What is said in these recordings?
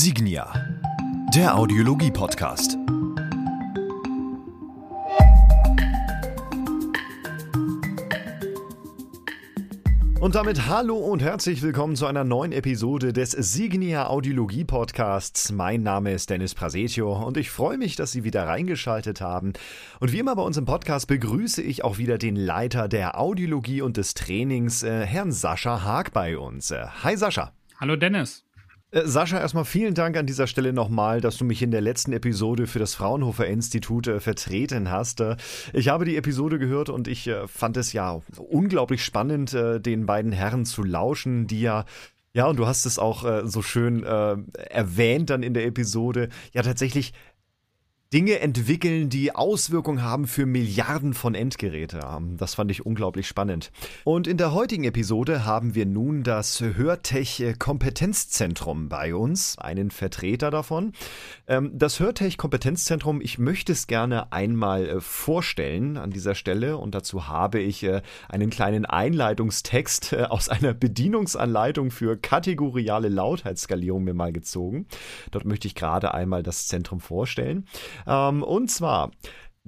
Signia, der Audiologie-Podcast. Und damit hallo und herzlich willkommen zu einer neuen Episode des Signia Audiologie Podcasts. Mein Name ist Dennis Prasetio und ich freue mich, dass Sie wieder reingeschaltet haben. Und wie immer bei uns im Podcast begrüße ich auch wieder den Leiter der Audiologie und des Trainings, äh, Herrn Sascha Haag bei uns. Äh, hi Sascha. Hallo Dennis. Äh, Sascha, erstmal vielen Dank an dieser Stelle nochmal, dass du mich in der letzten Episode für das Fraunhofer Institut äh, vertreten hast. Äh, ich habe die Episode gehört und ich äh, fand es ja unglaublich spannend, äh, den beiden Herren zu lauschen, die ja ja, und du hast es auch äh, so schön erwähnt dann in der Episode, ja tatsächlich Dinge entwickeln, die Auswirkungen haben für Milliarden von Endgeräte. Das fand ich unglaublich spannend. Und in der heutigen Episode haben wir nun das Hörtech Kompetenzzentrum bei uns, einen Vertreter davon. Ähm, das Hörtech Kompetenzzentrum, ich möchte es gerne einmal äh, vorstellen an dieser Stelle und dazu habe ich äh, einen kleinen Einleitungstext äh, aus einer Bedienungsanleitung für kategoriale Lautheitsskalierung mir mal gezogen. Dort möchte ich gerade einmal das Zentrum vorstellen. Ähm, und zwar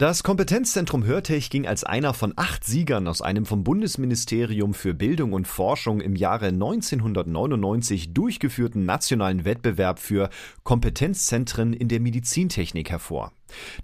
das Kompetenzzentrum Hörtech ging als einer von acht Siegern aus einem vom Bundesministerium für Bildung und Forschung im Jahre 1999 durchgeführten nationalen Wettbewerb für Kompetenzzentren in der Medizintechnik hervor.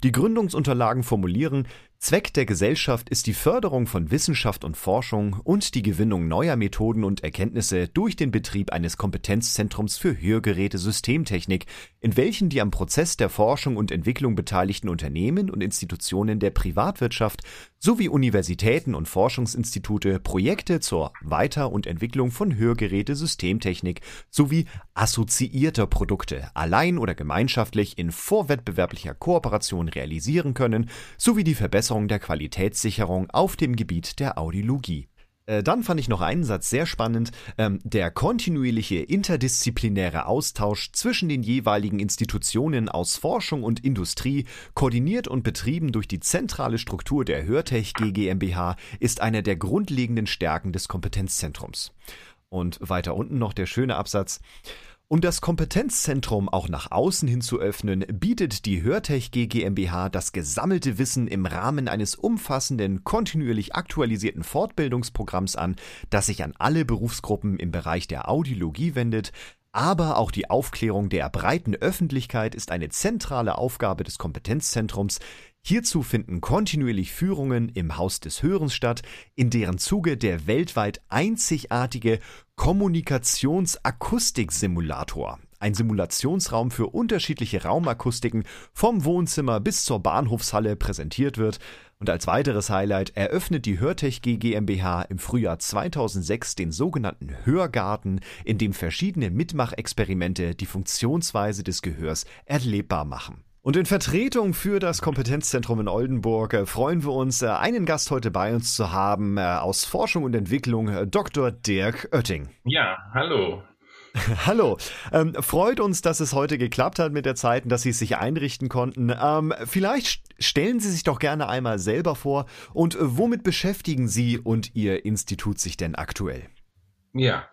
Die Gründungsunterlagen formulieren, Zweck der Gesellschaft ist die Förderung von Wissenschaft und Forschung und die Gewinnung neuer Methoden und Erkenntnisse durch den Betrieb eines Kompetenzzentrums für Hörgeräte-Systemtechnik, in welchen die am Prozess der Forschung und Entwicklung beteiligten Unternehmen und Institutionen der Privatwirtschaft sowie Universitäten und Forschungsinstitute Projekte zur Weiter- und Entwicklung von Hörgeräte-Systemtechnik sowie assoziierter Produkte allein oder gemeinschaftlich in vorwettbewerblicher Kooperation realisieren können, sowie die Verbesserung der Qualitätssicherung auf dem Gebiet der Audiologie. Äh, dann fand ich noch einen Satz sehr spannend. Ähm, der kontinuierliche interdisziplinäre Austausch zwischen den jeweiligen Institutionen aus Forschung und Industrie, koordiniert und betrieben durch die zentrale Struktur der Hörtech GmbH, ist eine der grundlegenden Stärken des Kompetenzzentrums. Und weiter unten noch der schöne Absatz. Um das Kompetenzzentrum auch nach außen hin zu öffnen, bietet die Hörtech GmbH das gesammelte Wissen im Rahmen eines umfassenden, kontinuierlich aktualisierten Fortbildungsprogramms an, das sich an alle Berufsgruppen im Bereich der Audiologie wendet, aber auch die Aufklärung der breiten Öffentlichkeit ist eine zentrale Aufgabe des Kompetenzzentrums, Hierzu finden kontinuierlich Führungen im Haus des Hörens statt, in deren Zuge der weltweit einzigartige Kommunikationsakustiksimulator, ein Simulationsraum für unterschiedliche Raumakustiken vom Wohnzimmer bis zur Bahnhofshalle präsentiert wird. Und als weiteres Highlight eröffnet die Hörtech GmbH im Frühjahr 2006 den sogenannten Hörgarten, in dem verschiedene Mitmachexperimente die Funktionsweise des Gehörs erlebbar machen. Und in Vertretung für das Kompetenzzentrum in Oldenburg äh, freuen wir uns, äh, einen Gast heute bei uns zu haben äh, aus Forschung und Entwicklung, Dr. Dirk Oetting. Ja, hallo. Hallo, ähm, freut uns, dass es heute geklappt hat mit der Zeit und dass Sie es sich einrichten konnten. Ähm, vielleicht stellen Sie sich doch gerne einmal selber vor und womit beschäftigen Sie und Ihr Institut sich denn aktuell? Ja,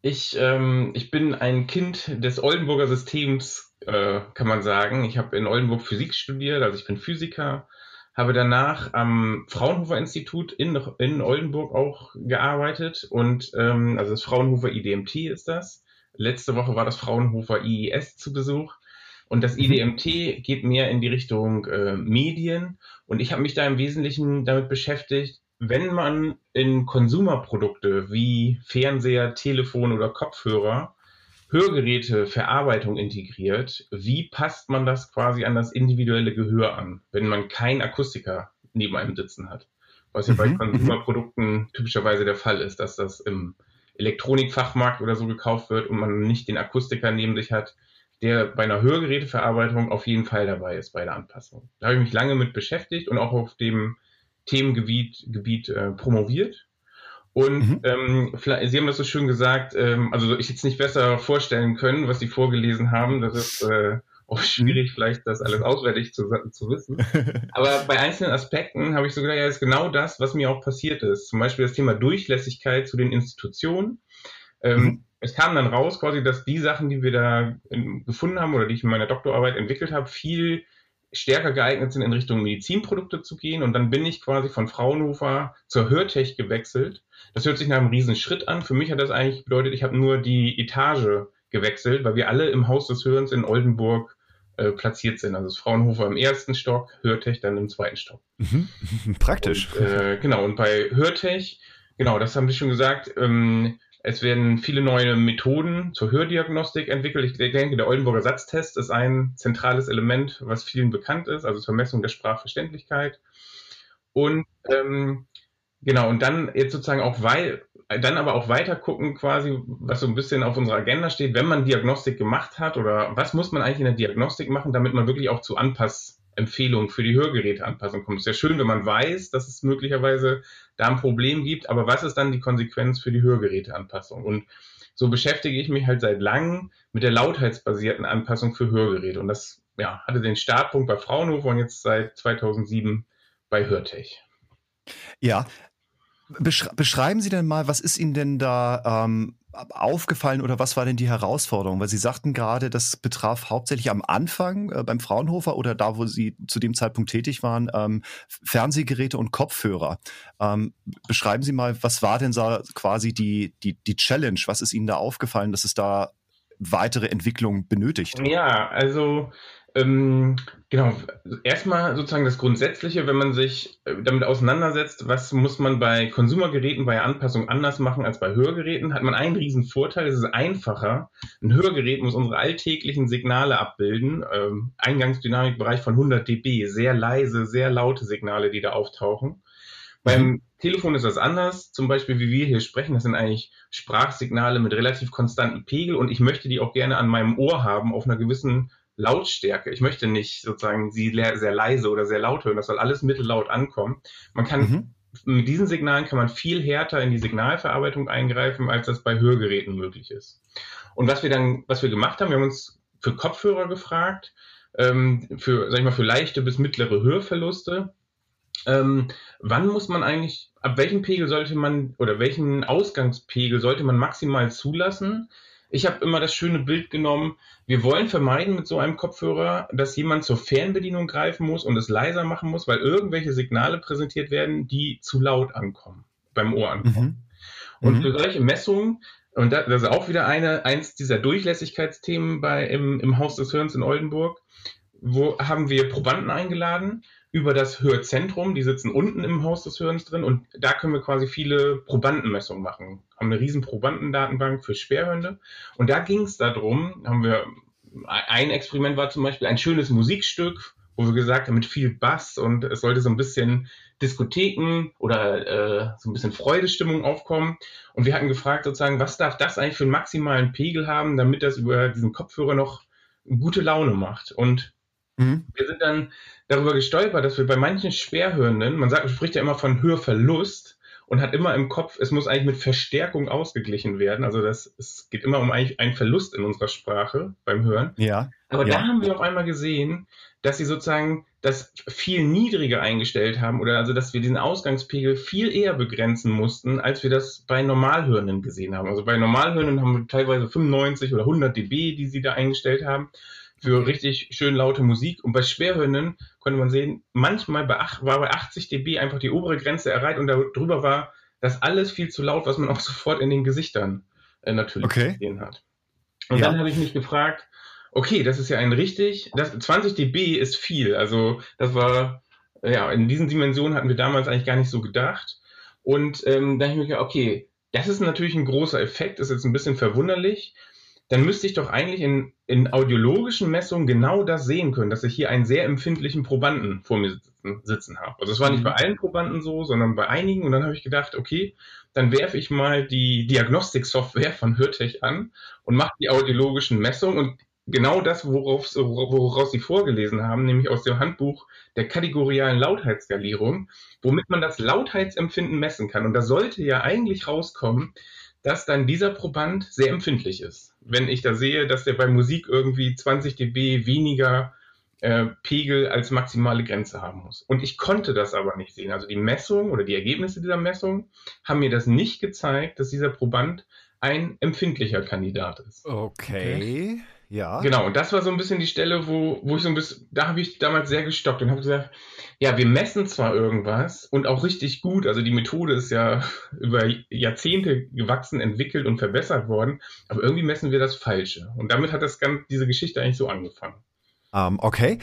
ich, ähm, ich bin ein Kind des Oldenburger Systems äh, kann man sagen. Ich habe in Oldenburg Physik studiert, also ich bin Physiker, habe danach am Fraunhofer Institut in, in Oldenburg auch gearbeitet und ähm, also das Fraunhofer IDMT ist das. Letzte Woche war das Fraunhofer IES zu Besuch. Und das mhm. IDMT geht mehr in die Richtung äh, Medien. Und ich habe mich da im Wesentlichen damit beschäftigt, wenn man in Konsumerprodukte wie Fernseher, Telefon oder Kopfhörer Hörgeräteverarbeitung integriert, wie passt man das quasi an das individuelle Gehör an, wenn man keinen Akustiker neben einem sitzen hat? Was ja bei mhm. Konsumerprodukten typischerweise der Fall ist, dass das im Elektronikfachmarkt oder so gekauft wird und man nicht den Akustiker neben sich hat, der bei einer Hörgeräteverarbeitung auf jeden Fall dabei ist bei der Anpassung. Da habe ich mich lange mit beschäftigt und auch auf dem Themengebiet Gebiet, äh, promoviert und mhm. ähm, Sie haben das so schön gesagt, ähm, also ich jetzt nicht besser vorstellen können, was Sie vorgelesen haben. Das ist äh, auch schwierig, vielleicht das alles auswendig zu, zu wissen. Aber bei einzelnen Aspekten habe ich so gedacht, ja, ist genau das, was mir auch passiert ist. Zum Beispiel das Thema Durchlässigkeit zu den Institutionen. Ähm, mhm. es kam dann raus quasi, dass die Sachen, die wir da gefunden haben oder die ich in meiner Doktorarbeit entwickelt habe, viel stärker geeignet sind, in Richtung Medizinprodukte zu gehen. Und dann bin ich quasi von Fraunhofer zur Hörtech gewechselt. Das hört sich nach einem riesen Schritt an. Für mich hat das eigentlich bedeutet, ich habe nur die Etage gewechselt, weil wir alle im Haus des Hörens in Oldenburg äh, platziert sind. Also das Fraunhofer im ersten Stock, Hörtech dann im zweiten Stock. Mhm. Praktisch. Und, äh, genau, und bei Hörtech, genau, das haben Sie schon gesagt, ähm, es werden viele neue Methoden zur Hördiagnostik entwickelt. Ich denke, der Oldenburger Satztest ist ein zentrales Element, was vielen bekannt ist, also zur Messung der Sprachverständlichkeit. Und ähm, genau, und dann jetzt sozusagen auch, weil, dann aber auch weiter gucken, quasi, was so ein bisschen auf unserer Agenda steht, wenn man Diagnostik gemacht hat oder was muss man eigentlich in der Diagnostik machen, damit man wirklich auch zu Anpassempfehlungen für die Hörgeräteanpassung kommt. Es ist ja schön, wenn man weiß, dass es möglicherweise da ein Problem gibt, aber was ist dann die Konsequenz für die Hörgeräteanpassung? Und so beschäftige ich mich halt seit langem mit der lautheitsbasierten Anpassung für Hörgeräte. Und das ja, hatte den Startpunkt bei Fraunhofer und jetzt seit 2007 bei Hörtech. Ja, beschreiben Sie denn mal, was ist Ihnen denn da ähm, aufgefallen oder was war denn die Herausforderung? Weil Sie sagten gerade, das betraf hauptsächlich am Anfang äh, beim Fraunhofer oder da, wo Sie zu dem Zeitpunkt tätig waren, ähm, Fernsehgeräte und Kopfhörer. Ähm, beschreiben Sie mal, was war denn da quasi die, die, die Challenge? Was ist Ihnen da aufgefallen, dass es da weitere Entwicklung benötigt? Ja, also ähm, genau, erstmal sozusagen das Grundsätzliche, wenn man sich äh, damit auseinandersetzt, was muss man bei Konsumergeräten bei Anpassung anders machen als bei Hörgeräten, hat man einen riesen Vorteil, es ist einfacher. Ein Hörgerät muss unsere alltäglichen Signale abbilden, ähm, Eingangsdynamikbereich von 100 dB, sehr leise, sehr laute Signale, die da auftauchen. Beim mhm. Telefon ist das anders. Zum Beispiel, wie wir hier sprechen, das sind eigentlich Sprachsignale mit relativ konstantem Pegel und ich möchte die auch gerne an meinem Ohr haben auf einer gewissen Lautstärke. Ich möchte nicht sozusagen sie sehr leise oder sehr laut hören. Das soll alles mittellaut ankommen. Man kann mhm. mit diesen Signalen kann man viel härter in die Signalverarbeitung eingreifen, als das bei Hörgeräten möglich ist. Und was wir dann, was wir gemacht haben, wir haben uns für Kopfhörer gefragt, ähm, für, sag ich mal, für leichte bis mittlere Hörverluste. Ähm, wann muss man eigentlich, ab welchem Pegel sollte man oder welchen Ausgangspegel sollte man maximal zulassen, ich habe immer das schöne Bild genommen, wir wollen vermeiden mit so einem Kopfhörer, dass jemand zur Fernbedienung greifen muss und es leiser machen muss, weil irgendwelche Signale präsentiert werden, die zu laut ankommen, beim Ohr ankommen. Mhm. Und mhm. für solche Messungen, und das ist auch wieder eine, eins dieser Durchlässigkeitsthemen bei, im, im Haus des Hörens in Oldenburg, wo haben wir Probanden eingeladen über das Hörzentrum. Die sitzen unten im Haus des Hörens drin und da können wir quasi viele Probandenmessungen machen. Haben eine riesen Probandendatenbank für Schwerhörende. Und da ging es darum, haben wir, ein Experiment war zum Beispiel ein schönes Musikstück, wo wir gesagt haben, mit viel Bass und es sollte so ein bisschen Diskotheken oder äh, so ein bisschen Freudestimmung aufkommen. Und wir hatten gefragt sozusagen, was darf das eigentlich für einen maximalen Pegel haben, damit das über diesen Kopfhörer noch gute Laune macht. Und mhm. wir sind dann darüber gestolpert, dass wir bei manchen Schwerhörenden, man sagt, man spricht ja immer von Hörverlust und hat immer im Kopf, es muss eigentlich mit Verstärkung ausgeglichen werden. Also das, es geht immer um eigentlich einen Verlust in unserer Sprache beim Hören. Ja. Aber ja. da haben wir auf einmal gesehen, dass sie sozusagen das viel niedriger eingestellt haben oder also, dass wir diesen Ausgangspegel viel eher begrenzen mussten, als wir das bei Normalhörenden gesehen haben. Also bei Normalhörenden haben wir teilweise 95 oder 100 dB, die sie da eingestellt haben für richtig schön laute Musik. Und bei Schwerhörenden konnte man sehen, manchmal bei ach, war bei 80 dB einfach die obere Grenze erreicht und darüber war das alles viel zu laut, was man auch sofort in den Gesichtern äh, natürlich okay. gesehen hat. Und ja. dann habe ich mich gefragt, okay, das ist ja ein richtig, das, 20 dB ist viel. Also das war, ja, in diesen Dimensionen hatten wir damals eigentlich gar nicht so gedacht. Und ähm, dann habe ich mir gedacht, okay, das ist natürlich ein großer Effekt, ist jetzt ein bisschen verwunderlich dann müsste ich doch eigentlich in, in audiologischen Messungen genau das sehen können, dass ich hier einen sehr empfindlichen Probanden vor mir sitzen, sitzen habe. Also es war nicht mhm. bei allen Probanden so, sondern bei einigen. Und dann habe ich gedacht, okay, dann werfe ich mal die Diagnostiksoftware von Hörtech an und mache die audiologischen Messungen. Und genau das, worauf, woraus Sie vorgelesen haben, nämlich aus dem Handbuch der kategorialen Lautheitsskalierung, womit man das Lautheitsempfinden messen kann. Und da sollte ja eigentlich rauskommen, dass dann dieser Proband sehr empfindlich ist. Wenn ich da sehe, dass der bei Musik irgendwie 20 dB weniger äh, Pegel als maximale Grenze haben muss. Und ich konnte das aber nicht sehen. Also die Messung oder die Ergebnisse dieser Messung haben mir das nicht gezeigt, dass dieser Proband ein empfindlicher Kandidat ist. Okay. Ja. Genau, und das war so ein bisschen die Stelle, wo, wo ich so ein bisschen, da habe ich damals sehr gestockt und habe gesagt, ja, wir messen zwar irgendwas und auch richtig gut, also die Methode ist ja über Jahrzehnte gewachsen, entwickelt und verbessert worden, aber irgendwie messen wir das Falsche. Und damit hat das ganz, diese Geschichte eigentlich so angefangen. Um, ähm, okay.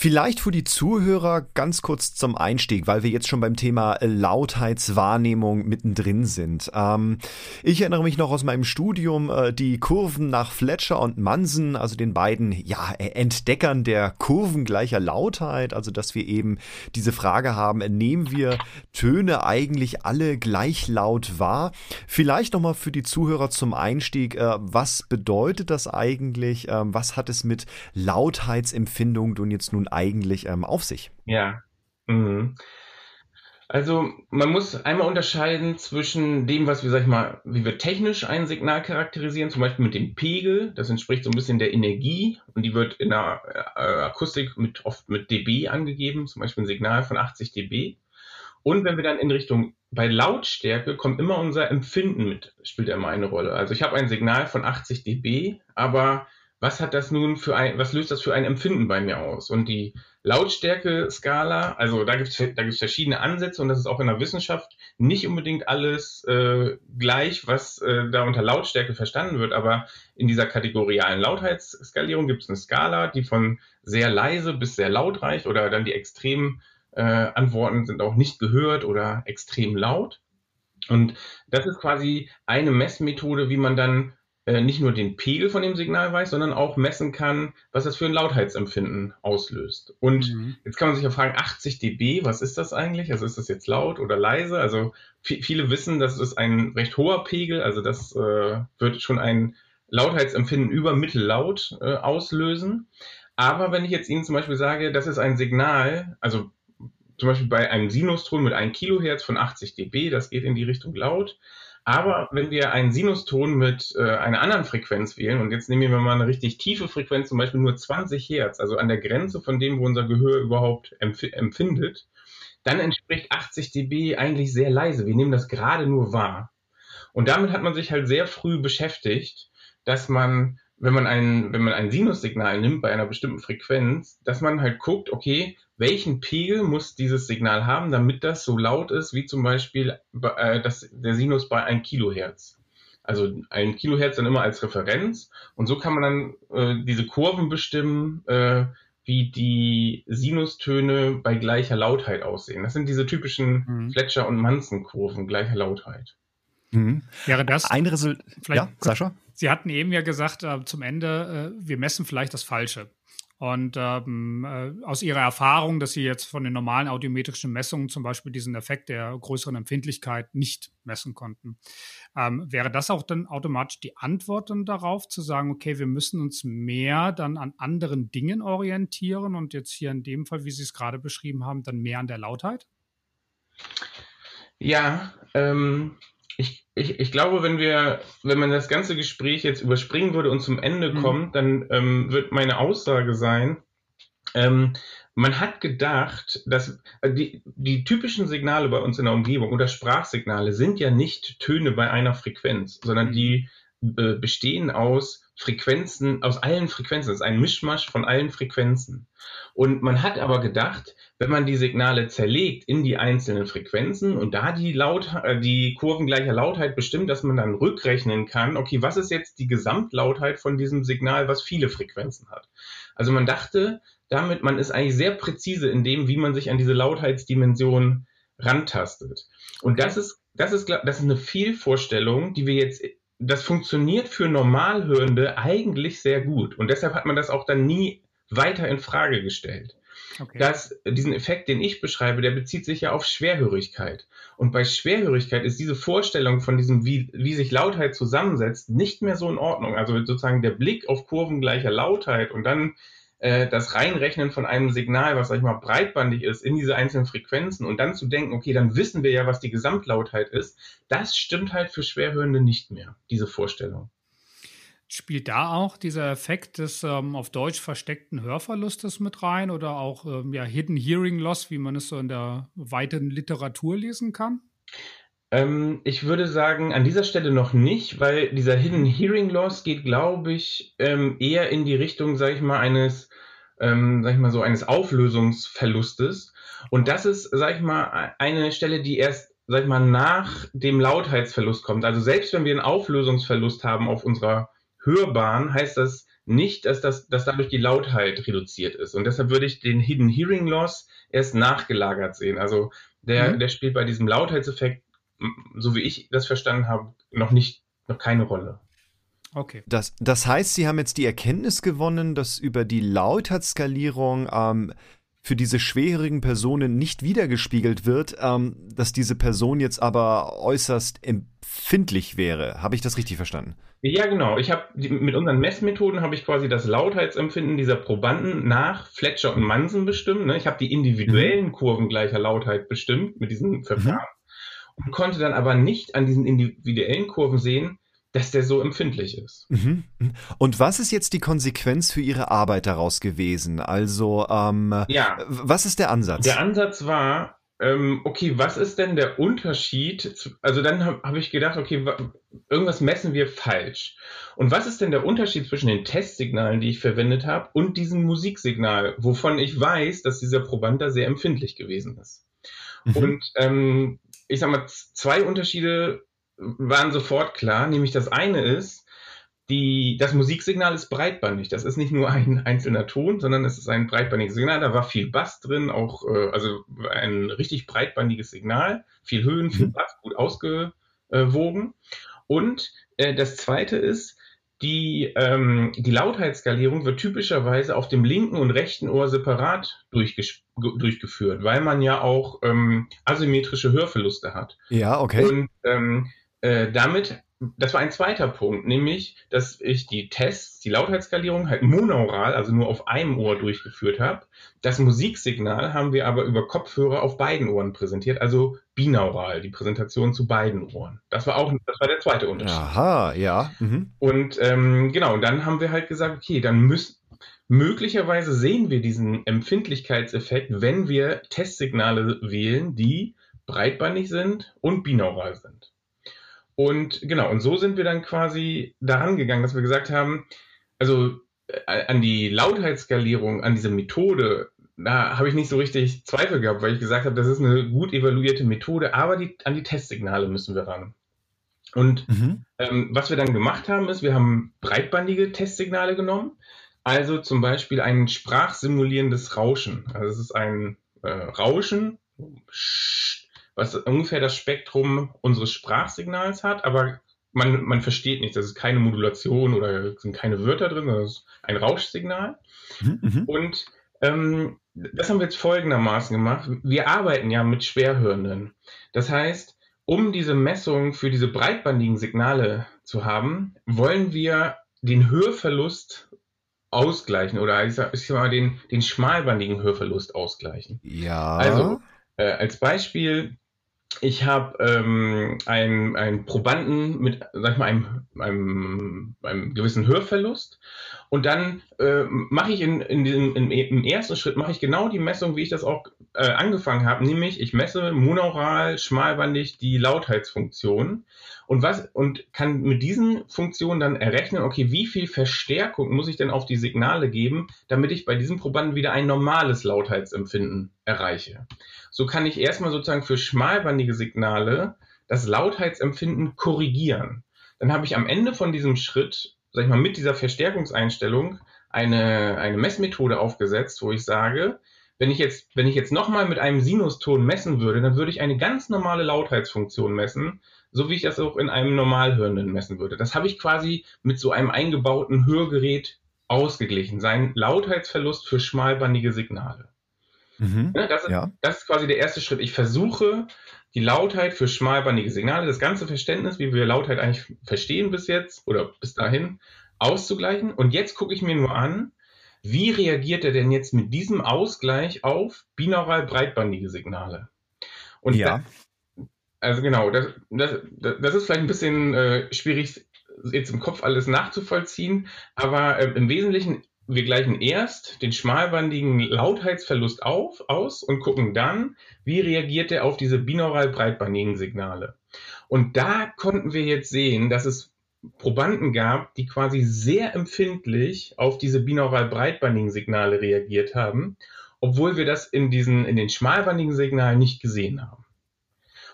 Vielleicht für die Zuhörer ganz kurz zum Einstieg, weil wir jetzt schon beim Thema Lautheitswahrnehmung mittendrin sind. Ähm, ich erinnere mich noch aus meinem Studium, äh, die Kurven nach Fletcher und Manson, also den beiden ja, Entdeckern der Kurven gleicher Lautheit, also dass wir eben diese Frage haben, nehmen wir Töne eigentlich alle gleich laut wahr? Vielleicht nochmal für die Zuhörer zum Einstieg, äh, was bedeutet das eigentlich? Äh, was hat es mit Lautheitsempfindung nun jetzt nun eigentlich ähm, auf sich? Ja. Mhm. Also man muss einmal unterscheiden zwischen dem, was wir, sag ich mal, wie wir technisch ein Signal charakterisieren, zum Beispiel mit dem Pegel, das entspricht so ein bisschen der Energie und die wird in der äh, Akustik mit, oft mit dB angegeben, zum Beispiel ein Signal von 80 dB. Und wenn wir dann in Richtung bei Lautstärke kommt immer unser Empfinden mit, spielt immer eine Rolle. Also ich habe ein Signal von 80 dB, aber was hat das nun für ein, was löst das für ein Empfinden bei mir aus? Und die Lautstärke-Skala, also da gibt es da gibt's verschiedene Ansätze und das ist auch in der Wissenschaft nicht unbedingt alles äh, gleich, was äh, da unter Lautstärke verstanden wird, aber in dieser kategorialen Lautheitsskalierung gibt es eine Skala, die von sehr leise bis sehr laut reicht oder dann die extremen äh, Antworten sind auch nicht gehört oder extrem laut. Und das ist quasi eine Messmethode, wie man dann nicht nur den Pegel von dem Signal weiß, sondern auch messen kann, was das für ein Lautheitsempfinden auslöst. Und mhm. jetzt kann man sich ja fragen, 80 dB, was ist das eigentlich? Also ist das jetzt laut oder leise? Also viele wissen, das ist ein recht hoher Pegel, also das äh, wird schon ein Lautheitsempfinden über Mittellaut äh, auslösen. Aber wenn ich jetzt Ihnen zum Beispiel sage, das ist ein Signal, also zum Beispiel bei einem Sinuston mit 1 Kilohertz von 80 dB, das geht in die Richtung laut, aber wenn wir einen Sinuston mit äh, einer anderen Frequenz wählen, und jetzt nehmen wir mal eine richtig tiefe Frequenz, zum Beispiel nur 20 Hertz, also an der Grenze von dem, wo unser Gehör überhaupt empf empfindet, dann entspricht 80 dB eigentlich sehr leise. Wir nehmen das gerade nur wahr. Und damit hat man sich halt sehr früh beschäftigt, dass man, wenn man ein, wenn man ein Sinussignal nimmt bei einer bestimmten Frequenz, dass man halt guckt, okay, welchen Pegel muss dieses Signal haben, damit das so laut ist, wie zum Beispiel äh, das, der Sinus bei 1 Kilohertz. Also ein Kilohertz dann immer als Referenz und so kann man dann äh, diese Kurven bestimmen, äh, wie die Sinustöne bei gleicher Lautheit aussehen. Das sind diese typischen mhm. Fletcher- und Manson-Kurven gleicher Lautheit. Mhm. Wäre das ein Resultat? Ja, Sascha? Sie hatten eben ja gesagt, äh, zum Ende, äh, wir messen vielleicht das Falsche. Und ähm, äh, aus Ihrer Erfahrung, dass Sie jetzt von den normalen audiometrischen Messungen zum Beispiel diesen Effekt der größeren Empfindlichkeit nicht messen konnten, ähm, wäre das auch dann automatisch die Antwort dann darauf, zu sagen, okay, wir müssen uns mehr dann an anderen Dingen orientieren und jetzt hier in dem Fall, wie Sie es gerade beschrieben haben, dann mehr an der Lautheit? Ja, ähm, ich, ich, ich glaube, wenn wir, wenn man das ganze Gespräch jetzt überspringen würde und zum Ende mhm. kommt, dann ähm, wird meine Aussage sein, ähm, man hat gedacht, dass äh, die, die typischen Signale bei uns in der Umgebung oder Sprachsignale sind ja nicht Töne bei einer Frequenz, sondern mhm. die äh, bestehen aus Frequenzen, aus allen Frequenzen. Das ist ein Mischmasch von allen Frequenzen. Und man hat aber gedacht, wenn man die Signale zerlegt in die einzelnen Frequenzen und da die, Laut, äh, die Kurven gleicher Lautheit bestimmt, dass man dann rückrechnen kann, okay, was ist jetzt die Gesamtlautheit von diesem Signal, was viele Frequenzen hat. Also man dachte damit, man ist eigentlich sehr präzise in dem, wie man sich an diese Lautheitsdimension rantastet. Und das ist, das ist, das ist eine Fehlvorstellung, die wir jetzt das funktioniert für Normalhörende eigentlich sehr gut. Und deshalb hat man das auch dann nie weiter in Frage gestellt. Okay. Dass diesen Effekt, den ich beschreibe, der bezieht sich ja auf Schwerhörigkeit. Und bei Schwerhörigkeit ist diese Vorstellung von diesem, wie, wie sich Lautheit zusammensetzt, nicht mehr so in Ordnung. Also sozusagen der Blick auf Kurven gleicher Lautheit und dann das Reinrechnen von einem Signal, was sag ich mal breitbandig ist, in diese einzelnen Frequenzen und dann zu denken, okay, dann wissen wir ja, was die Gesamtlautheit ist, das stimmt halt für Schwerhörende nicht mehr, diese Vorstellung. Spielt da auch dieser Effekt des ähm, auf Deutsch versteckten Hörverlustes mit rein oder auch ähm, ja, Hidden Hearing Loss, wie man es so in der weiten Literatur lesen kann? Ähm, ich würde sagen, an dieser Stelle noch nicht, weil dieser Hidden Hearing Loss geht, glaube ich, ähm, eher in die Richtung, sage ich mal, eines, ähm, sag ich mal so, eines Auflösungsverlustes. Und das ist, sag ich mal, eine Stelle, die erst, sag ich mal, nach dem Lautheitsverlust kommt. Also selbst wenn wir einen Auflösungsverlust haben auf unserer Hörbahn, heißt das nicht, dass, das, dass dadurch die Lautheit reduziert ist. Und deshalb würde ich den Hidden Hearing Loss erst nachgelagert sehen. Also der, mhm. der spielt bei diesem Lautheitseffekt so wie ich das verstanden habe, noch nicht, noch keine Rolle. Okay. Das, das heißt, Sie haben jetzt die Erkenntnis gewonnen, dass über die Lautheitsskalierung ähm, für diese schwerhörigen Personen nicht wiedergespiegelt wird, ähm, dass diese Person jetzt aber äußerst empfindlich wäre. Habe ich das richtig verstanden? Ja, genau. Ich habe mit unseren Messmethoden habe ich quasi das Lautheitsempfinden dieser Probanden nach Fletcher und Mansen bestimmt. Ne? Ich habe die individuellen mhm. Kurven gleicher Lautheit bestimmt mit diesen Verfahren. Mhm und konnte dann aber nicht an diesen individuellen Kurven sehen, dass der so empfindlich ist. Mhm, mhm. Und was ist jetzt die Konsequenz für Ihre Arbeit daraus gewesen? Also, ähm, ja. was ist der Ansatz? Der Ansatz war, ähm, okay, was ist denn der Unterschied? Also dann habe hab ich gedacht, okay, irgendwas messen wir falsch. Und was ist denn der Unterschied zwischen den Testsignalen, die ich verwendet habe, und diesem Musiksignal, wovon ich weiß, dass dieser Proband da sehr empfindlich gewesen ist? Mhm. Und ähm, ich sag mal, zwei Unterschiede waren sofort klar. Nämlich das eine ist, die, das Musiksignal ist breitbandig. Das ist nicht nur ein einzelner Ton, sondern es ist ein breitbandiges Signal. Da war viel Bass drin, auch äh, also ein richtig breitbandiges Signal, viel Höhen, viel mhm. Bass, gut ausgewogen. Und äh, das zweite ist, die, ähm, die Lautheitsskalierung wird typischerweise auf dem linken und rechten Ohr separat durchgeführt, weil man ja auch ähm, asymmetrische Hörverluste hat. Ja, okay. Und ähm, äh, damit das war ein zweiter Punkt, nämlich, dass ich die Tests, die Lautheitsskalierung halt monaural, also nur auf einem Ohr durchgeführt habe. Das Musiksignal haben wir aber über Kopfhörer auf beiden Ohren präsentiert, also binaural, die Präsentation zu beiden Ohren. Das war auch, das war der zweite Unterschied. Aha, ja. Mhm. Und ähm, genau, und dann haben wir halt gesagt, okay, dann müssen möglicherweise sehen wir diesen Empfindlichkeitseffekt, wenn wir Testsignale wählen, die breitbandig sind und binaural sind. Und genau, und so sind wir dann quasi daran gegangen, dass wir gesagt haben, also äh, an die Lautheitsskalierung, an diese Methode, da habe ich nicht so richtig Zweifel gehabt, weil ich gesagt habe, das ist eine gut evaluierte Methode, aber die, an die Testsignale müssen wir ran. Und mhm. ähm, was wir dann gemacht haben, ist, wir haben breitbandige Testsignale genommen, also zum Beispiel ein sprachsimulierendes Rauschen. Also es ist ein äh, Rauschen, was ungefähr das Spektrum unseres Sprachsignals hat, aber man, man versteht nichts. Das ist keine Modulation oder sind keine Wörter drin, sondern es ist ein Rauschsignal. Mhm, mhm. Und ähm, das haben wir jetzt folgendermaßen gemacht. Wir arbeiten ja mit Schwerhörenden. Das heißt, um diese Messung für diese breitbandigen Signale zu haben, wollen wir den Hörverlust ausgleichen oder ich sag, ich sag mal den, den schmalbandigen Hörverlust ausgleichen. Ja. Also äh, als Beispiel, ich habe ähm, einen, einen Probanden mit, sag ich mal, einem, einem, einem gewissen Hörverlust. Und dann äh, mache ich in, in diesem, in, im ersten Schritt mache ich genau die Messung, wie ich das auch äh, angefangen habe, nämlich ich messe monaural, schmalbandig die Lautheitsfunktion. Und was und kann mit diesen Funktionen dann errechnen, okay, wie viel Verstärkung muss ich denn auf die Signale geben, damit ich bei diesem Probanden wieder ein normales Lautheitsempfinden erreiche. So kann ich erstmal sozusagen für schmalbandige Signale das Lautheitsempfinden korrigieren. Dann habe ich am Ende von diesem Schritt sag ich mal, mit dieser Verstärkungseinstellung eine, eine Messmethode aufgesetzt, wo ich sage, wenn ich jetzt, wenn ich jetzt nochmal mit einem Sinuston messen würde, dann würde ich eine ganz normale Lautheitsfunktion messen, so wie ich das auch in einem Normalhörenden messen würde. Das habe ich quasi mit so einem eingebauten Hörgerät ausgeglichen, seinen Lautheitsverlust für schmalbandige Signale. Mhm, ne, das, ist, ja. das ist quasi der erste Schritt. Ich versuche, die Lautheit für schmalbandige Signale, das ganze Verständnis, wie wir Lautheit eigentlich verstehen bis jetzt oder bis dahin, auszugleichen. Und jetzt gucke ich mir nur an, wie reagiert er denn jetzt mit diesem Ausgleich auf binaural breitbandige Signale? Und ja. Das, also genau, das, das, das ist vielleicht ein bisschen äh, schwierig jetzt im Kopf alles nachzuvollziehen, aber äh, im Wesentlichen, wir gleichen erst den schmalbandigen Lautheitsverlust auf, aus und gucken dann, wie reagiert er auf diese binaural breitbandigen Signale. Und da konnten wir jetzt sehen, dass es Probanden gab, die quasi sehr empfindlich auf diese binaural breitbandigen Signale reagiert haben, obwohl wir das in diesen, in den schmalbandigen Signalen nicht gesehen haben.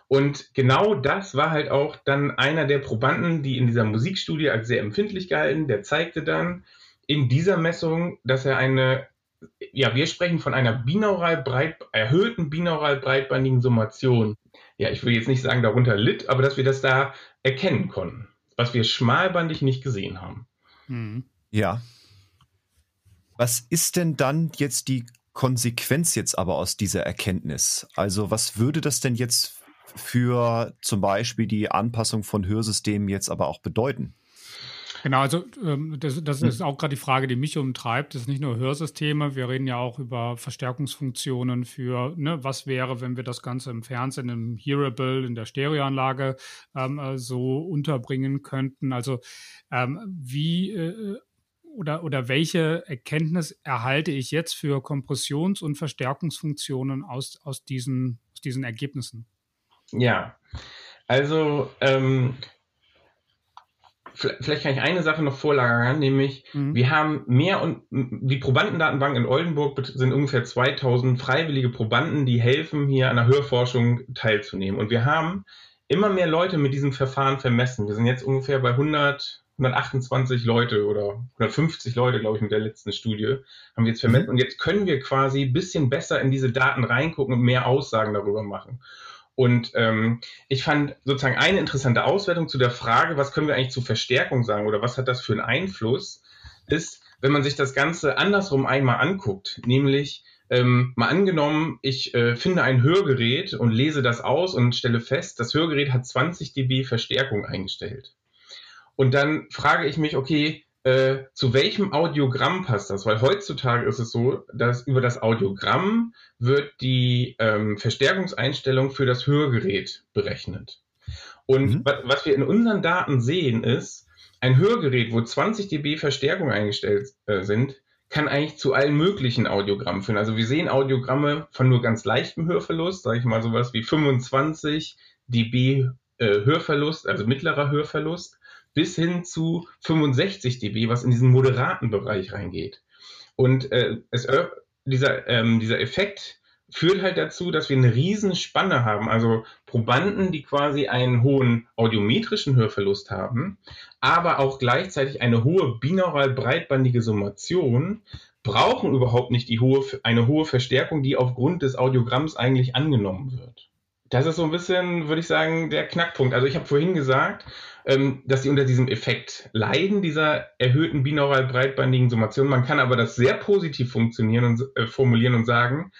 Und genau das war halt auch dann einer der Probanden, die in dieser Musikstudie als sehr empfindlich gehalten, der zeigte dann in dieser Messung, dass er eine, ja, wir sprechen von einer binaural breit, erhöhten binaural breitbandigen Summation. Ja, ich will jetzt nicht sagen darunter litt, aber dass wir das da erkennen konnten, was wir schmalbandig nicht gesehen haben. Mhm. Ja. Was ist denn dann jetzt die Konsequenz jetzt aber aus dieser Erkenntnis? Also was würde das denn jetzt für zum Beispiel die Anpassung von Hörsystemen jetzt aber auch bedeuten? Genau, also ähm, das, das, ist auch gerade die Frage, die mich umtreibt. Das ist nicht nur Hörsysteme, wir reden ja auch über Verstärkungsfunktionen für, ne, was wäre, wenn wir das Ganze im Fernsehen, im Hearable, in der Stereoanlage ähm, äh, so unterbringen könnten. Also ähm, wie äh, oder, oder welche Erkenntnis erhalte ich jetzt für Kompressions- und Verstärkungsfunktionen aus, aus, diesen, aus diesen Ergebnissen? Ja, also ähm, vielleicht kann ich eine Sache noch vorlagern, nämlich mhm. wir haben mehr und die Probandendatenbank in Oldenburg sind ungefähr 2000 freiwillige Probanden, die helfen, hier an der Hörforschung teilzunehmen. Und wir haben immer mehr Leute mit diesem Verfahren vermessen. Wir sind jetzt ungefähr bei 100, 128 Leute oder 150 Leute, glaube ich, mit der letzten Studie haben wir jetzt vermessen. Mhm. Und jetzt können wir quasi ein bisschen besser in diese Daten reingucken und mehr Aussagen darüber machen. Und ähm, ich fand sozusagen eine interessante Auswertung zu der Frage, was können wir eigentlich zur Verstärkung sagen oder was hat das für einen Einfluss, ist, wenn man sich das Ganze andersrum einmal anguckt, nämlich ähm, mal angenommen, ich äh, finde ein Hörgerät und lese das aus und stelle fest, das Hörgerät hat 20 dB Verstärkung eingestellt. Und dann frage ich mich, okay, äh, zu welchem Audiogramm passt das? Weil heutzutage ist es so, dass über das Audiogramm wird die ähm, Verstärkungseinstellung für das Hörgerät berechnet. Und mhm. was wir in unseren Daten sehen ist, ein Hörgerät, wo 20 dB Verstärkung eingestellt äh, sind, kann eigentlich zu allen möglichen Audiogrammen führen. Also wir sehen Audiogramme von nur ganz leichtem Hörverlust, sage ich mal sowas wie 25 dB äh, Hörverlust, also mittlerer Hörverlust bis hin zu 65 dB, was in diesen moderaten Bereich reingeht. Und äh, es, dieser, ähm, dieser Effekt führt halt dazu, dass wir eine riesen Spanne haben. Also Probanden, die quasi einen hohen audiometrischen Hörverlust haben, aber auch gleichzeitig eine hohe binaural breitbandige Summation, brauchen überhaupt nicht die hohe, eine hohe Verstärkung, die aufgrund des Audiogramms eigentlich angenommen wird. Das ist so ein bisschen, würde ich sagen, der Knackpunkt. Also ich habe vorhin gesagt, ähm, dass sie unter diesem Effekt leiden, dieser erhöhten binaural breitbandigen Summation. Man kann aber das sehr positiv funktionieren und äh, formulieren und sagen,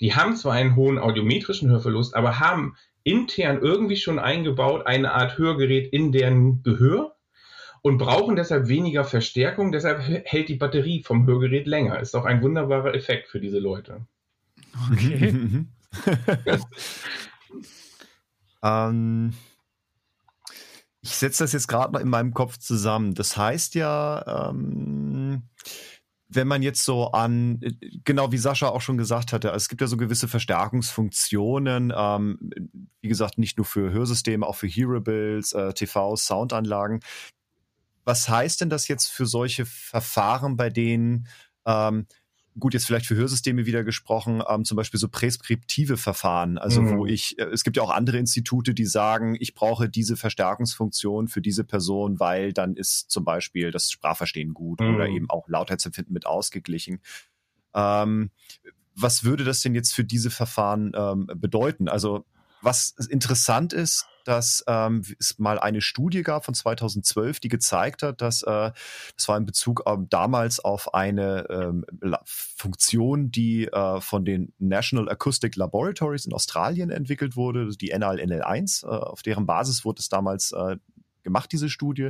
die haben zwar einen hohen audiometrischen Hörverlust, aber haben intern irgendwie schon eingebaut eine Art Hörgerät in deren Gehör und brauchen deshalb weniger Verstärkung. Deshalb hält die Batterie vom Hörgerät länger. Ist auch ein wunderbarer Effekt für diese Leute. Okay. ähm, ich setze das jetzt gerade noch in meinem Kopf zusammen. Das heißt ja, ähm, wenn man jetzt so an, genau wie Sascha auch schon gesagt hatte, es gibt ja so gewisse Verstärkungsfunktionen, ähm, wie gesagt, nicht nur für Hörsysteme, auch für Hearables, äh, TV, Soundanlagen. Was heißt denn das jetzt für solche Verfahren, bei denen ähm, gut, jetzt vielleicht für Hörsysteme wieder gesprochen, ähm, zum Beispiel so präskriptive Verfahren, also mhm. wo ich, äh, es gibt ja auch andere Institute, die sagen, ich brauche diese Verstärkungsfunktion für diese Person, weil dann ist zum Beispiel das Sprachverstehen gut mhm. oder eben auch Lautheitsempfinden mit ausgeglichen. Ähm, was würde das denn jetzt für diese Verfahren ähm, bedeuten? Also was interessant ist, dass ähm, es mal eine Studie gab von 2012, die gezeigt hat, dass äh, das war in Bezug ähm, damals auf eine ähm, Funktion, die äh, von den National Acoustic Laboratories in Australien entwickelt wurde, die NAL-NL1, äh, auf deren Basis wurde es damals äh, gemacht, diese Studie,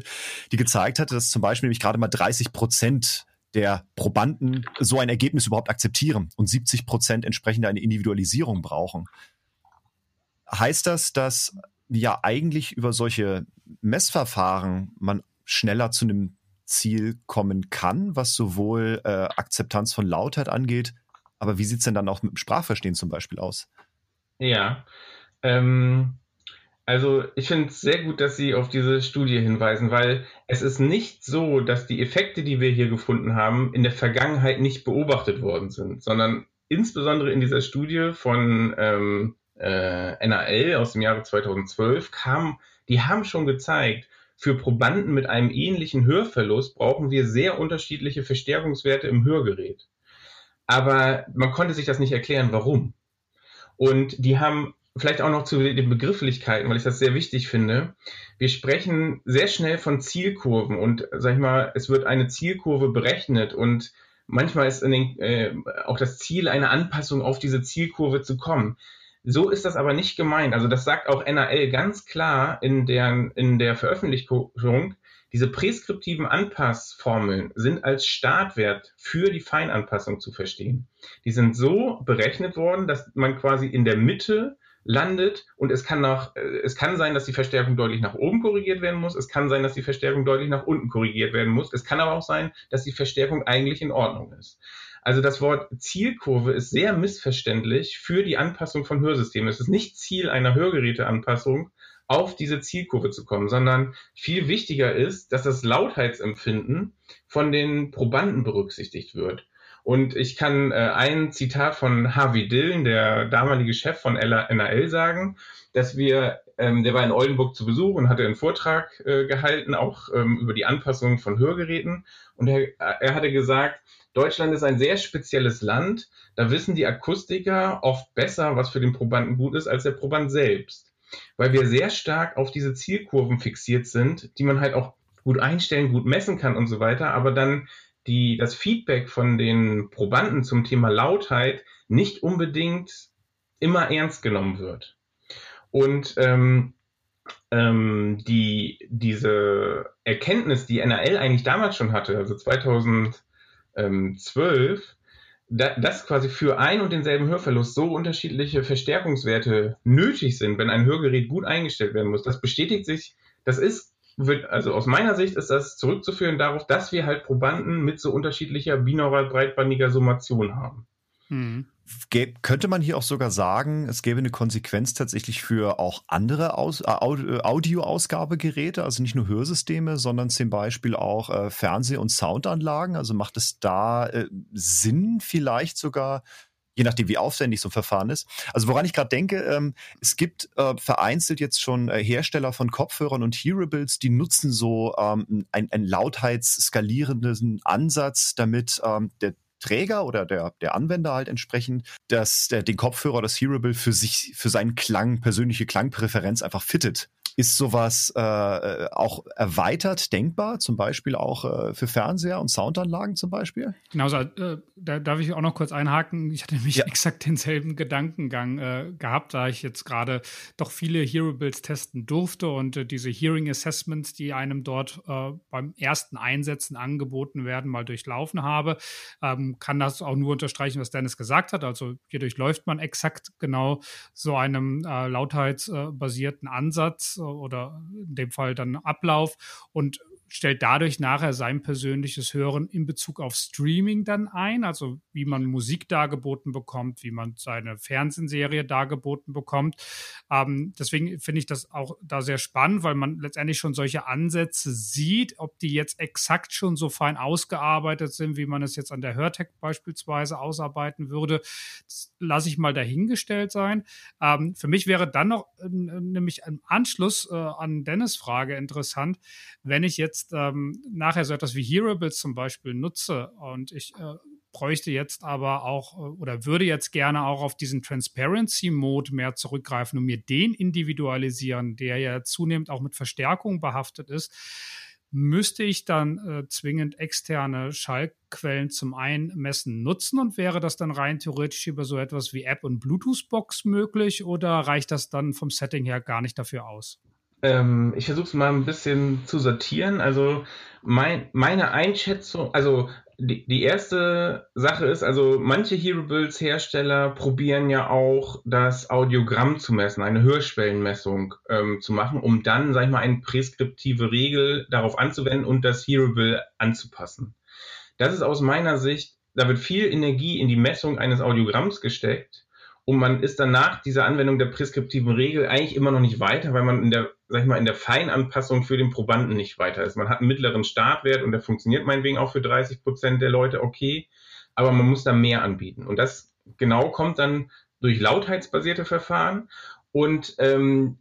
die gezeigt hatte, dass zum Beispiel nämlich gerade mal 30 Prozent der Probanden so ein Ergebnis überhaupt akzeptieren und 70 Prozent entsprechend eine Individualisierung brauchen. Heißt das, dass ja eigentlich über solche Messverfahren man schneller zu einem Ziel kommen kann, was sowohl äh, Akzeptanz von Lautheit angeht, aber wie sieht es denn dann auch mit dem Sprachverstehen zum Beispiel aus? Ja, ähm, also ich finde es sehr gut, dass Sie auf diese Studie hinweisen, weil es ist nicht so, dass die Effekte, die wir hier gefunden haben, in der Vergangenheit nicht beobachtet worden sind, sondern insbesondere in dieser Studie von ähm, äh, NAL aus dem Jahre 2012 kam, die haben schon gezeigt, für Probanden mit einem ähnlichen Hörverlust brauchen wir sehr unterschiedliche Verstärkungswerte im Hörgerät. Aber man konnte sich das nicht erklären, warum. Und die haben vielleicht auch noch zu den Begrifflichkeiten, weil ich das sehr wichtig finde. Wir sprechen sehr schnell von Zielkurven und sag ich mal, es wird eine Zielkurve berechnet und manchmal ist den, äh, auch das Ziel, eine Anpassung auf diese Zielkurve zu kommen. So ist das aber nicht gemeint. Also das sagt auch NAL ganz klar in der, in der Veröffentlichung. Diese präskriptiven Anpassformeln sind als Startwert für die Feinanpassung zu verstehen. Die sind so berechnet worden, dass man quasi in der Mitte landet und es kann nach, äh, es kann sein, dass die Verstärkung deutlich nach oben korrigiert werden muss. Es kann sein, dass die Verstärkung deutlich nach unten korrigiert werden muss. Es kann aber auch sein, dass die Verstärkung eigentlich in Ordnung ist. Also das Wort Zielkurve ist sehr missverständlich für die Anpassung von Hörsystemen. Es ist nicht Ziel einer Hörgeräteanpassung, auf diese Zielkurve zu kommen, sondern viel wichtiger ist, dass das Lautheitsempfinden von den Probanden berücksichtigt wird. Und ich kann äh, ein Zitat von Harvey Dillon, der damalige Chef von NAL, sagen, dass wir, ähm, der war in Oldenburg zu Besuch und hatte einen Vortrag äh, gehalten, auch ähm, über die Anpassung von Hörgeräten. Und er, er hatte gesagt, Deutschland ist ein sehr spezielles Land. Da wissen die Akustiker oft besser, was für den Probanden gut ist, als der Proband selbst. Weil wir sehr stark auf diese Zielkurven fixiert sind, die man halt auch gut einstellen, gut messen kann und so weiter, aber dann die, das Feedback von den Probanden zum Thema Lautheit nicht unbedingt immer ernst genommen wird. Und ähm, ähm, die, diese Erkenntnis, die NRL eigentlich damals schon hatte, also 2012, da, dass quasi für ein und denselben Hörverlust so unterschiedliche Verstärkungswerte nötig sind, wenn ein Hörgerät gut eingestellt werden muss, das bestätigt sich, das ist wird, also aus meiner Sicht ist das zurückzuführen darauf, dass wir halt Probanden mit so unterschiedlicher binaural breitbandiger Summation haben. Mhm. Könnte man hier auch sogar sagen, es gäbe eine Konsequenz tatsächlich für auch andere Aus, äh, äh Audioausgabegeräte, also nicht nur Hörsysteme, sondern zum Beispiel auch äh, Fernseh- und Soundanlagen? Also macht es da äh, Sinn, vielleicht sogar je nachdem, wie aufwendig so ein Verfahren ist. Also woran ich gerade denke, ähm, es gibt äh, vereinzelt jetzt schon äh, Hersteller von Kopfhörern und Hearables, die nutzen so ähm, einen lautheitsskalierenden Ansatz, damit ähm, der Träger oder der, der Anwender halt entsprechend, dass der, den Kopfhörer, das Hearable für sich, für seinen Klang, persönliche Klangpräferenz einfach fittet. Ist sowas äh, äh, auch erweitert denkbar, zum Beispiel auch äh, für Fernseher und Soundanlagen zum Beispiel? Genau, äh, da darf ich auch noch kurz einhaken. Ich hatte nämlich ja. exakt denselben Gedankengang äh, gehabt, da ich jetzt gerade doch viele Hearables testen durfte und äh, diese Hearing Assessments, die einem dort beim ersten Einsetzen angeboten werden, mal durchlaufen habe, ähm, kann das auch nur unterstreichen, was Dennis gesagt hat. Also hier durchläuft man exakt genau so einem lautheitsbasierten Ansatz oder in dem Fall dann Ablauf. Und stellt dadurch nachher sein persönliches Hören in Bezug auf Streaming dann ein, also wie man Musik dargeboten bekommt, wie man seine Fernsehserie dargeboten bekommt. Ähm, deswegen finde ich das auch da sehr spannend, weil man letztendlich schon solche Ansätze sieht, ob die jetzt exakt schon so fein ausgearbeitet sind, wie man es jetzt an der Hörtech beispielsweise ausarbeiten würde. Das lasse ich mal dahingestellt sein. Ähm, für mich wäre dann noch äh, nämlich im Anschluss äh, an Dennis Frage interessant, wenn ich jetzt jetzt ähm, nachher so etwas wie Hearables zum Beispiel nutze und ich äh, bräuchte jetzt aber auch äh, oder würde jetzt gerne auch auf diesen Transparency-Mode mehr zurückgreifen und mir den individualisieren, der ja zunehmend auch mit Verstärkung behaftet ist, müsste ich dann äh, zwingend externe Schallquellen zum Einmessen nutzen und wäre das dann rein theoretisch über so etwas wie App und Bluetooth-Box möglich oder reicht das dann vom Setting her gar nicht dafür aus? Ähm, ich versuche es mal ein bisschen zu sortieren. Also mein, meine Einschätzung, also die, die erste Sache ist, also manche Hero Builds Hersteller probieren ja auch das Audiogramm zu messen, eine Hörschwellenmessung ähm, zu machen, um dann, sag ich mal, eine preskriptive Regel darauf anzuwenden und das Build anzupassen. Das ist aus meiner Sicht, da wird viel Energie in die Messung eines Audiogramms gesteckt und man ist dann nach dieser Anwendung der preskriptiven Regel eigentlich immer noch nicht weiter, weil man in der, sag ich mal, in der Feinanpassung für den Probanden nicht weiter ist. Man hat einen mittleren Startwert und der funktioniert meinetwegen auch für 30 Prozent der Leute okay, aber man muss da mehr anbieten. Und das genau kommt dann durch lautheitsbasierte Verfahren und ähm,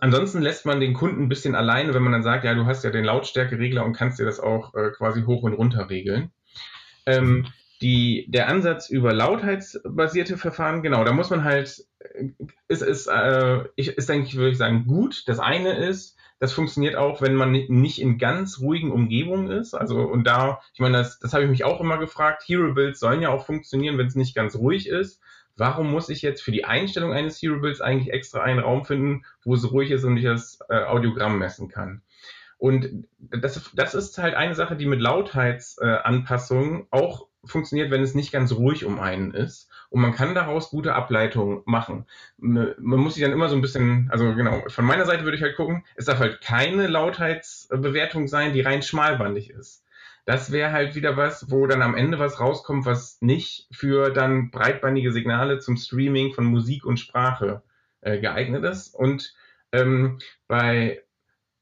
ansonsten lässt man den Kunden ein bisschen alleine, wenn man dann sagt, ja, du hast ja den Lautstärkeregler und kannst dir das auch äh, quasi hoch und runter regeln. Ähm, die, der Ansatz über lautheitsbasierte Verfahren, genau, da muss man halt, ist, ist, äh, ist eigentlich, würde ich sagen, gut. Das eine ist, das funktioniert auch, wenn man nicht in ganz ruhigen Umgebungen ist. Also, und da, ich meine, das, das habe ich mich auch immer gefragt. Hero Builds sollen ja auch funktionieren, wenn es nicht ganz ruhig ist. Warum muss ich jetzt für die Einstellung eines Hero Builds eigentlich extra einen Raum finden, wo es ruhig ist und ich das äh, Audiogramm messen kann? Und das, das ist halt eine Sache, die mit Lautheitsanpassungen äh, auch funktioniert, wenn es nicht ganz ruhig um einen ist. Und man kann daraus gute Ableitungen machen. Man muss sich dann immer so ein bisschen, also genau, von meiner Seite würde ich halt gucken, es darf halt keine Lautheitsbewertung sein, die rein schmalbandig ist. Das wäre halt wieder was, wo dann am Ende was rauskommt, was nicht für dann breitbandige Signale zum Streaming von Musik und Sprache äh, geeignet ist. Und ähm, bei,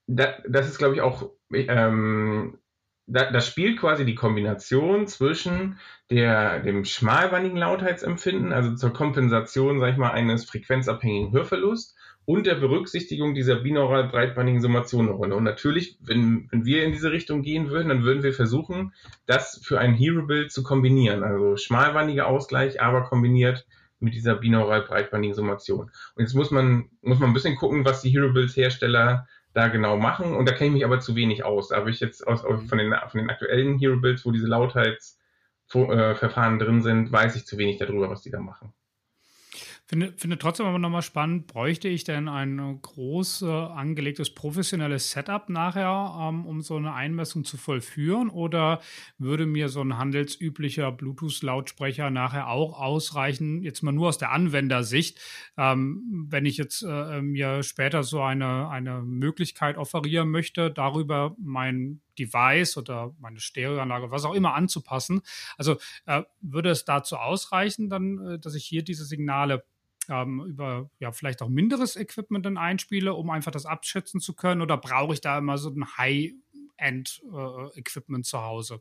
da, das ist glaube ich auch ähm, da, da spielt quasi die Kombination zwischen der, dem schmalbandigen Lautheitsempfinden, also zur Kompensation, sag ich mal, eines frequenzabhängigen Hörverlusts und der Berücksichtigung dieser binaural breitbandigen Summation eine Rolle. Und natürlich, wenn, wenn wir in diese Richtung gehen würden, dann würden wir versuchen, das für ein Hero-Bild zu kombinieren. Also schmalbandiger Ausgleich, aber kombiniert mit dieser binaural breitbandigen Summation. Und jetzt muss man, muss man ein bisschen gucken, was die Hero-Builds-Hersteller da genau machen. Und da kenne ich mich aber zu wenig aus. Da habe ich jetzt aus, aus, von, den, von den aktuellen Hero Builds, wo diese Lautheitsverfahren drin sind, weiß ich zu wenig darüber, was die da machen. Finde, finde trotzdem aber nochmal spannend, bräuchte ich denn ein groß äh, angelegtes professionelles Setup nachher, ähm, um so eine Einmessung zu vollführen? Oder würde mir so ein handelsüblicher Bluetooth-Lautsprecher nachher auch ausreichen, jetzt mal nur aus der Anwendersicht, ähm, wenn ich jetzt äh, mir später so eine, eine Möglichkeit offerieren möchte, darüber mein Device oder meine Stereoanlage, was auch immer anzupassen. Also äh, würde es dazu ausreichen, dann, äh, dass ich hier diese Signale ähm, über ja vielleicht auch minderes Equipment dann einspiele, um einfach das abschätzen zu können? Oder brauche ich da immer so ein High-End-Equipment äh, zu Hause?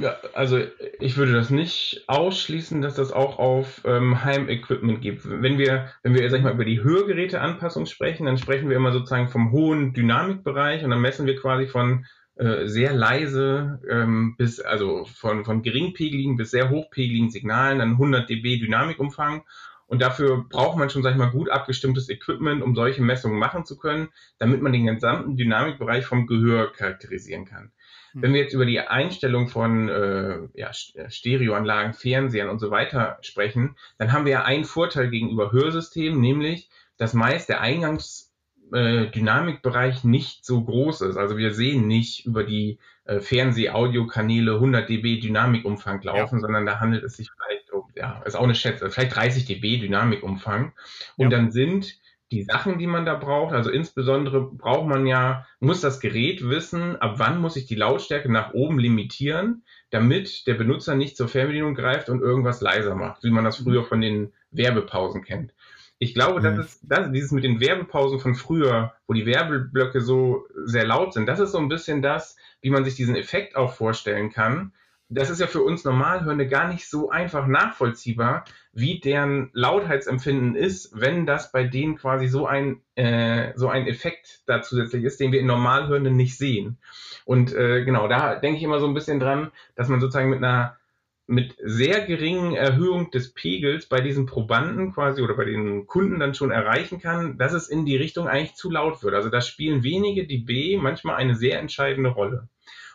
Ja, also ich würde das nicht ausschließen, dass das auch auf ähm, Heim-Equipment gibt. Wenn wir, wenn wir, sag ich mal, über die Hörgeräteanpassung sprechen, dann sprechen wir immer sozusagen vom hohen Dynamikbereich und dann messen wir quasi von äh, sehr leise ähm, bis, also von, von geringpegeligen bis sehr hochpegeligen Signalen, dann 100 dB Dynamikumfang und dafür braucht man schon, sag ich mal, gut abgestimmtes Equipment, um solche Messungen machen zu können, damit man den gesamten Dynamikbereich vom Gehör charakterisieren kann. Mhm. Wenn wir jetzt über die Einstellung von äh, ja, Stereoanlagen, Fernsehern und so weiter sprechen, dann haben wir ja einen Vorteil gegenüber Hörsystemen, nämlich, dass meist der Eingangsdynamikbereich äh, nicht so groß ist. Also wir sehen nicht über die äh, Fernseh-Audiokanäle 100 dB Dynamikumfang laufen, ja. sondern da handelt es sich vielleicht ja, ist auch eine Schätze, vielleicht 30 dB Dynamikumfang. Und ja. dann sind die Sachen, die man da braucht, also insbesondere braucht man ja, muss das Gerät wissen, ab wann muss ich die Lautstärke nach oben limitieren, damit der Benutzer nicht zur Fernbedienung greift und irgendwas leiser macht, wie man das früher von den Werbepausen kennt. Ich glaube, mhm. das ist das, dieses mit den Werbepausen von früher, wo die Werbeblöcke so sehr laut sind, das ist so ein bisschen das, wie man sich diesen Effekt auch vorstellen kann, das ist ja für uns Normalhörende gar nicht so einfach nachvollziehbar, wie deren Lautheitsempfinden ist, wenn das bei denen quasi so ein, äh, so ein Effekt da zusätzlich ist, den wir in Normalhörenden nicht sehen. Und äh, genau, da denke ich immer so ein bisschen dran, dass man sozusagen mit einer mit sehr geringen Erhöhung des Pegels bei diesen Probanden quasi oder bei den Kunden dann schon erreichen kann, dass es in die Richtung eigentlich zu laut wird. Also da spielen wenige dB manchmal eine sehr entscheidende Rolle.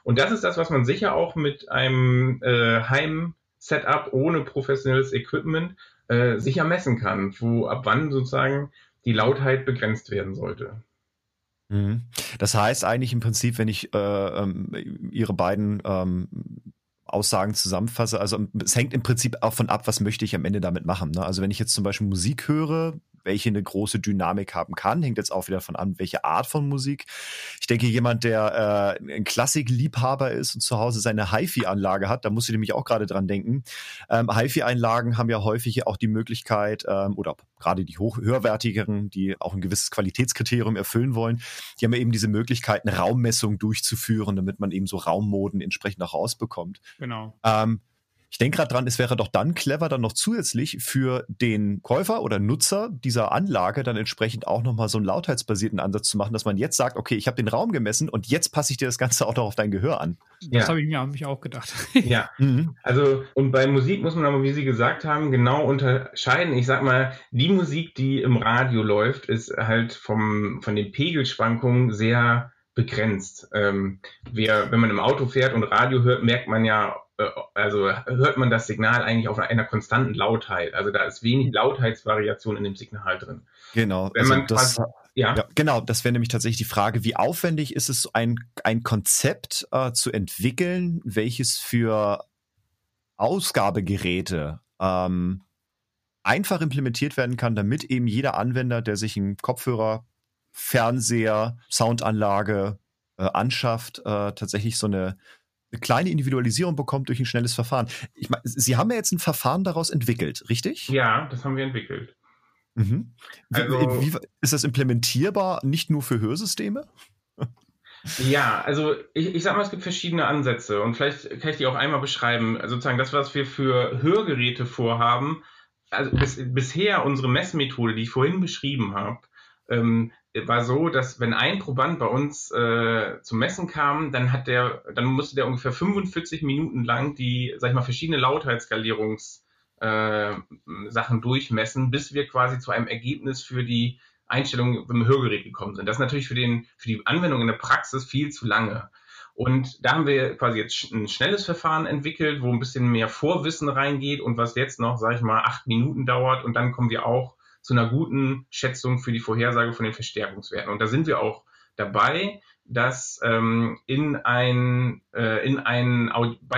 Und das ist das, was man sicher auch mit einem äh, Heim-Setup ohne professionelles Equipment äh, sicher messen kann, wo ab wann sozusagen die Lautheit begrenzt werden sollte. Mhm. Das heißt eigentlich im Prinzip, wenn ich äh, ähm, Ihre beiden ähm, Aussagen zusammenfasse, also es hängt im Prinzip auch von ab, was möchte ich am Ende damit machen. Ne? Also wenn ich jetzt zum Beispiel Musik höre, welche eine große Dynamik haben kann. Hängt jetzt auch wieder davon an, welche Art von Musik. Ich denke, jemand, der äh, ein Klassikliebhaber ist und zu Hause seine HiFi-Anlage hat, da muss ich nämlich auch gerade dran denken. Ähm, HiFi-Einlagen haben ja häufig auch die Möglichkeit, ähm, oder gerade die hoch höherwertigeren, die auch ein gewisses Qualitätskriterium erfüllen wollen, die haben ja eben diese Möglichkeit, eine Raummessung durchzuführen, damit man eben so Raummoden entsprechend auch rausbekommt. Genau. Ähm, ich denke gerade dran, es wäre doch dann clever, dann noch zusätzlich für den Käufer oder Nutzer dieser Anlage dann entsprechend auch nochmal so einen lautheitsbasierten Ansatz zu machen, dass man jetzt sagt, okay, ich habe den Raum gemessen und jetzt passe ich dir das Ganze auch noch auf dein Gehör an. Das ja. habe ich mir hab ich auch gedacht. ja, mhm. also und bei Musik muss man aber, wie Sie gesagt haben, genau unterscheiden. Ich sag mal, die Musik, die im Radio läuft, ist halt vom, von den Pegelschwankungen sehr begrenzt. Ähm, wer, wenn man im Auto fährt und Radio hört, merkt man ja, also hört man das Signal eigentlich auf einer konstanten Lautheit. Also da ist wenig Lautheitsvariation in dem Signal drin. Genau. Wenn also man das, quasi, ja. ja. genau, das wäre nämlich tatsächlich die Frage, wie aufwendig ist es, ein, ein Konzept äh, zu entwickeln, welches für Ausgabegeräte ähm, einfach implementiert werden kann, damit eben jeder Anwender, der sich einen Kopfhörer Fernseher, Soundanlage äh, anschafft, äh, tatsächlich so eine, eine, kleine Individualisierung bekommt durch ein schnelles Verfahren. Ich mein, Sie haben ja jetzt ein Verfahren daraus entwickelt, richtig? Ja, das haben wir entwickelt. Mhm. Also, wie, wie, ist das implementierbar nicht nur für Hörsysteme? Ja, also ich, ich sag mal, es gibt verschiedene Ansätze und vielleicht kann ich die auch einmal beschreiben. Also sozusagen das, was wir für Hörgeräte vorhaben, also bis, bisher unsere Messmethode, die ich vorhin beschrieben habe, ähm, war so, dass wenn ein Proband bei uns äh, zum Messen kam, dann hat der, dann musste der ungefähr 45 Minuten lang die, sag ich mal, verschiedene Lautheitsskalierungs äh, durchmessen, bis wir quasi zu einem Ergebnis für die Einstellung im Hörgerät gekommen sind. Das ist natürlich für, den, für die Anwendung in der Praxis viel zu lange. Und da haben wir quasi jetzt ein schnelles Verfahren entwickelt, wo ein bisschen mehr Vorwissen reingeht und was jetzt noch, sage ich mal, acht Minuten dauert. Und dann kommen wir auch zu einer guten Schätzung für die Vorhersage von den Verstärkungswerten. Und da sind wir auch dabei, dass ähm, in ein, äh, in ein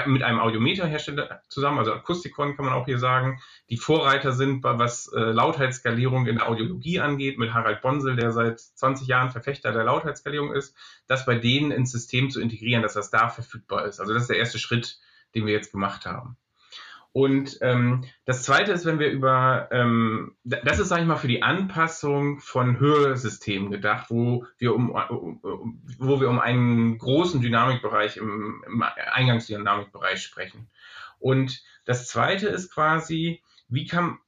mit einem Audiometerhersteller zusammen, also Akustikon kann man auch hier sagen, die Vorreiter sind, was äh, Lautheitsskalierung in der Audiologie angeht, mit Harald Bonsel, der seit 20 Jahren Verfechter der Lautheitsskalierung ist, das bei denen ins System zu integrieren, dass das da verfügbar ist. Also das ist der erste Schritt, den wir jetzt gemacht haben. Und ähm, das Zweite ist, wenn wir über, ähm, das ist, sage ich mal, für die Anpassung von Hörsystemen gedacht, wo wir um, wo wir um einen großen Dynamikbereich im, im Eingangsdynamikbereich sprechen. Und das Zweite ist quasi, wie kann,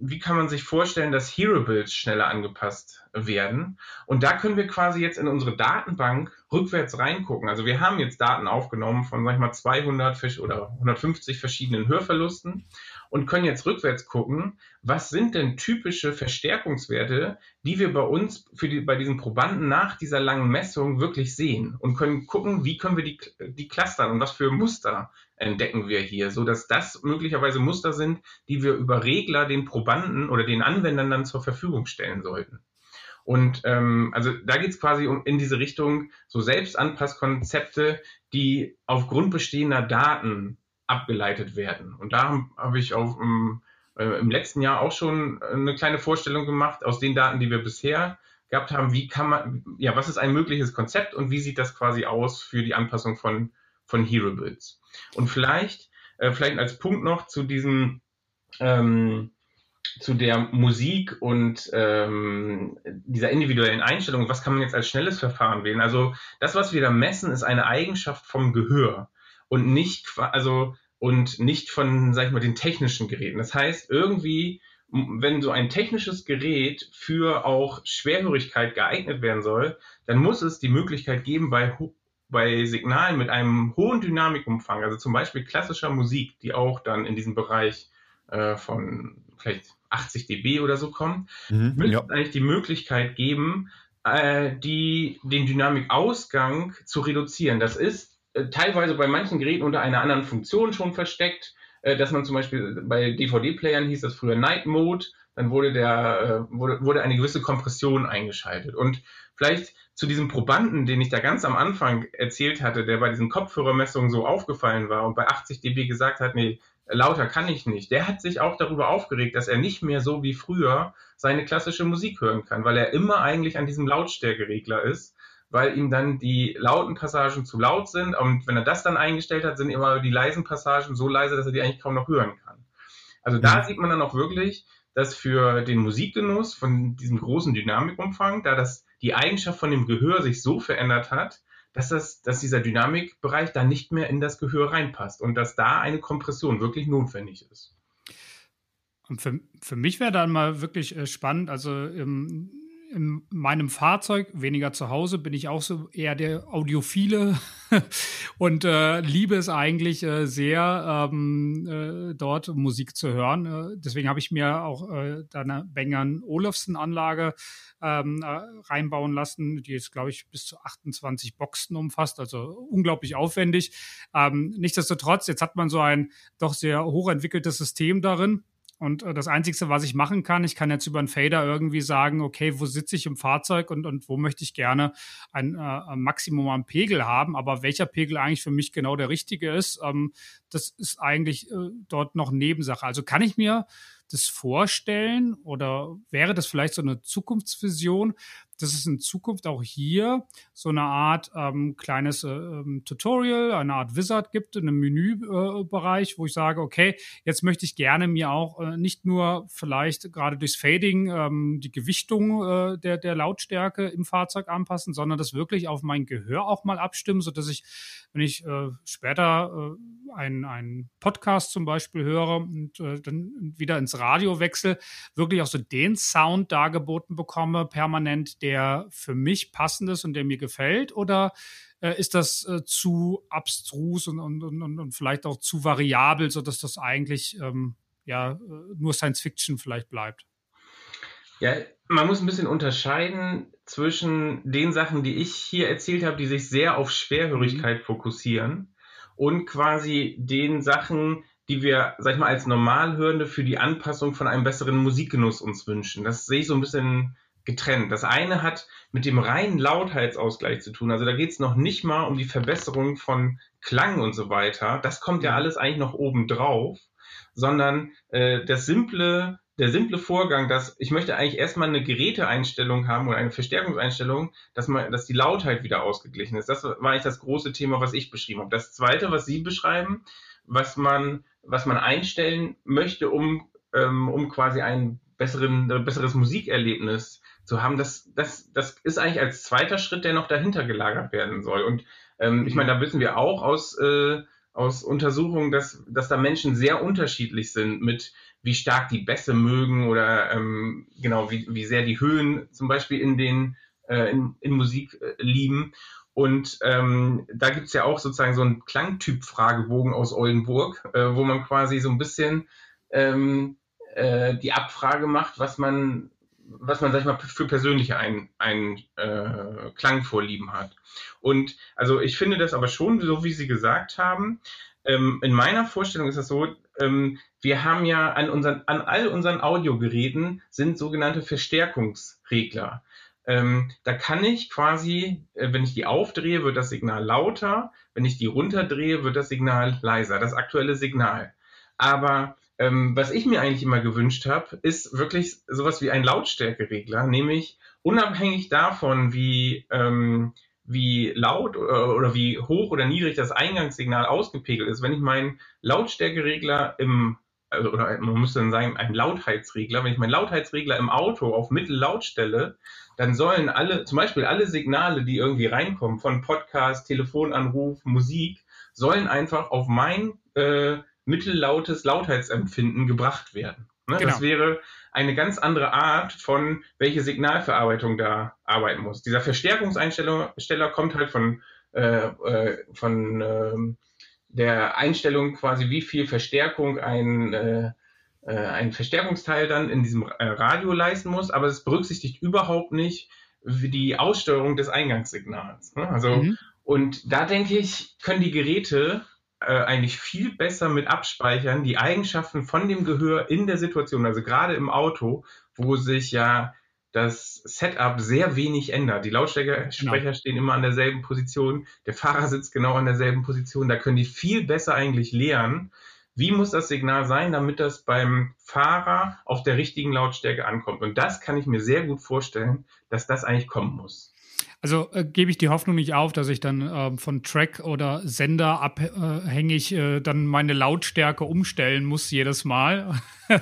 wie kann man sich vorstellen, dass Hero-Builds schneller angepasst werden? Und da können wir quasi jetzt in unsere Datenbank rückwärts reingucken. Also wir haben jetzt Daten aufgenommen von, sag ich mal, 200 oder 150 verschiedenen Hörverlusten und können jetzt rückwärts gucken, was sind denn typische Verstärkungswerte, die wir bei uns für die, bei diesen Probanden nach dieser langen Messung wirklich sehen und können gucken, wie können wir die, die clustern und was für Muster entdecken wir hier, so dass das möglicherweise Muster sind, die wir über Regler den Probanden oder den Anwendern dann zur Verfügung stellen sollten. Und ähm, also da geht es quasi um in diese Richtung so Selbstanpasskonzepte, die aufgrund bestehender Daten abgeleitet werden. Und da habe hab ich auf, im, äh, im letzten Jahr auch schon eine kleine Vorstellung gemacht aus den Daten, die wir bisher gehabt haben. Wie kann man, ja, was ist ein mögliches Konzept und wie sieht das quasi aus für die Anpassung von, von Hero Builds? Und vielleicht, äh, vielleicht als Punkt noch zu diesem, ähm, zu der Musik und ähm, dieser individuellen Einstellung, was kann man jetzt als schnelles Verfahren wählen? Also das, was wir da messen, ist eine Eigenschaft vom Gehör und nicht, also und nicht von, sag ich mal, den technischen Geräten. Das heißt, irgendwie, wenn so ein technisches Gerät für auch Schwerhörigkeit geeignet werden soll, dann muss es die Möglichkeit geben, bei, bei Signalen mit einem hohen Dynamikumfang, also zum Beispiel klassischer Musik, die auch dann in diesem Bereich äh, von vielleicht 80 dB oder so kommt, mhm, müsste ja. eigentlich die Möglichkeit geben, äh, die, den Dynamikausgang zu reduzieren. Das ist teilweise bei manchen Geräten unter einer anderen Funktion schon versteckt, äh, dass man zum Beispiel bei DVD-Playern hieß das früher Night Mode, dann wurde der, äh, wurde, wurde eine gewisse Kompression eingeschaltet. Und vielleicht zu diesem Probanden, den ich da ganz am Anfang erzählt hatte, der bei diesen Kopfhörermessungen so aufgefallen war und bei 80 dB gesagt hat, nee, lauter kann ich nicht. Der hat sich auch darüber aufgeregt, dass er nicht mehr so wie früher seine klassische Musik hören kann, weil er immer eigentlich an diesem Lautstärkeregler ist, weil ihm dann die lauten Passagen zu laut sind und wenn er das dann eingestellt hat, sind immer die leisen Passagen so leise, dass er die eigentlich kaum noch hören kann. Also da mhm. sieht man dann auch wirklich, dass für den Musikgenuss von diesem großen Dynamikumfang, da das die Eigenschaft von dem Gehör sich so verändert hat, dass, das, dass dieser Dynamikbereich da nicht mehr in das Gehör reinpasst und dass da eine Kompression wirklich notwendig ist. Und für, für mich wäre dann mal wirklich äh, spannend, also im, in meinem Fahrzeug, weniger zu Hause, bin ich auch so eher der Audiophile und äh, liebe es eigentlich äh, sehr, ähm, äh, dort Musik zu hören. Äh, deswegen habe ich mir auch äh, da eine Bengern Olufsen-Anlage ähm, äh, reinbauen lassen, die jetzt, glaube ich, bis zu 28 Boxen umfasst, also unglaublich aufwendig. Ähm, nichtsdestotrotz, jetzt hat man so ein doch sehr hochentwickeltes System darin und äh, das Einzige, was ich machen kann, ich kann jetzt über einen Fader irgendwie sagen, okay, wo sitze ich im Fahrzeug und, und wo möchte ich gerne ein, äh, Maximum an Pegel haben, aber welcher Pegel eigentlich für mich genau der richtige ist, ähm, das ist eigentlich äh, dort noch Nebensache. Also kann ich mir das vorstellen oder wäre das vielleicht so eine Zukunftsvision, dass es in Zukunft auch hier so eine Art ähm, kleines äh, ähm, Tutorial, eine Art Wizard gibt in einem Menübereich, äh, wo ich sage, okay, jetzt möchte ich gerne mir auch äh, nicht nur vielleicht gerade durchs Fading ähm, die Gewichtung äh, der, der Lautstärke im Fahrzeug anpassen, sondern das wirklich auf mein Gehör auch mal abstimmen, so dass ich, wenn ich äh, später äh, einen, einen Podcast zum Beispiel höre und äh, dann wieder ins Radio wechsle, wirklich auch so den Sound dargeboten bekomme, permanent, der für mich passend ist und der mir gefällt? Oder äh, ist das äh, zu abstrus und, und, und, und vielleicht auch zu variabel, sodass das eigentlich ähm, ja, äh, nur Science Fiction vielleicht bleibt? Ja, man muss ein bisschen unterscheiden zwischen den Sachen, die ich hier erzählt habe, die sich sehr auf Schwerhörigkeit mhm. fokussieren und quasi den Sachen, die wir, sag ich mal, als Normalhörende für die Anpassung von einem besseren Musikgenuss uns wünschen. Das sehe ich so ein bisschen getrennt. Das eine hat mit dem reinen Lautheitsausgleich zu tun. Also da geht es noch nicht mal um die Verbesserung von Klang und so weiter. Das kommt ja alles eigentlich noch oben drauf, sondern äh, das simple der simple Vorgang, dass ich möchte eigentlich erstmal eine Geräteeinstellung haben oder eine Verstärkungseinstellung, dass man, dass die Lautheit wieder ausgeglichen ist. Das war eigentlich das große Thema, was ich beschrieben habe. Das zweite, was Sie beschreiben, was man, was man einstellen möchte, um, ähm, um quasi ein besseren, ein besseres Musikerlebnis zu haben, das, das, das ist eigentlich als zweiter Schritt, der noch dahinter gelagert werden soll. Und ähm, ich meine, da wissen wir auch aus, äh, aus Untersuchungen, dass, dass da Menschen sehr unterschiedlich sind mit wie stark die Bässe mögen oder ähm, genau, wie, wie sehr die Höhen zum Beispiel in den äh, in, in Musik äh, lieben. Und ähm, da gibt's ja auch sozusagen so einen Klangtyp-Fragebogen aus Oldenburg, äh, wo man quasi so ein bisschen ähm, äh, die Abfrage macht, was man, was man, sag ich mal, für persönliche ein, ein äh, Klangvorlieben hat. Und also ich finde das aber schon, so wie Sie gesagt haben, ähm, in meiner Vorstellung ist das so, ähm, wir haben ja an, unseren, an all unseren Audiogeräten sind sogenannte Verstärkungsregler. Ähm, da kann ich quasi, äh, wenn ich die aufdrehe, wird das Signal lauter, wenn ich die runterdrehe, wird das Signal leiser, das aktuelle Signal. Aber ähm, was ich mir eigentlich immer gewünscht habe, ist wirklich sowas wie ein Lautstärkeregler, nämlich unabhängig davon, wie, ähm, wie laut oder, oder wie hoch oder niedrig das Eingangssignal ausgepegelt ist. Wenn ich meinen Lautstärkeregler im also, oder man müsste dann sagen, ein Lautheitsregler. Wenn ich meinen Lautheitsregler im Auto auf Mittellaut stelle, dann sollen alle, zum Beispiel alle Signale, die irgendwie reinkommen, von Podcast, Telefonanruf, Musik, sollen einfach auf mein äh, mittellautes Lautheitsempfinden gebracht werden. Ne? Genau. Das wäre eine ganz andere Art von, welche Signalverarbeitung da arbeiten muss. Dieser Verstärkungseinsteller kommt halt von, äh, äh, von äh, der Einstellung quasi, wie viel Verstärkung ein, äh, äh, ein Verstärkungsteil dann in diesem äh, Radio leisten muss, aber es berücksichtigt überhaupt nicht die Aussteuerung des Eingangssignals. Ne? Also, mhm. und da denke ich, können die Geräte eigentlich viel besser mit abspeichern, die Eigenschaften von dem Gehör in der Situation, also gerade im Auto, wo sich ja das Setup sehr wenig ändert. Die Lautsprecher genau. stehen immer an derselben Position, der Fahrer sitzt genau an derselben Position, da können die viel besser eigentlich lernen, wie muss das Signal sein, damit das beim Fahrer auf der richtigen Lautstärke ankommt. Und das kann ich mir sehr gut vorstellen, dass das eigentlich kommen muss. Also äh, gebe ich die Hoffnung nicht auf, dass ich dann äh, von Track oder Sender abhängig äh, dann meine Lautstärke umstellen muss jedes Mal,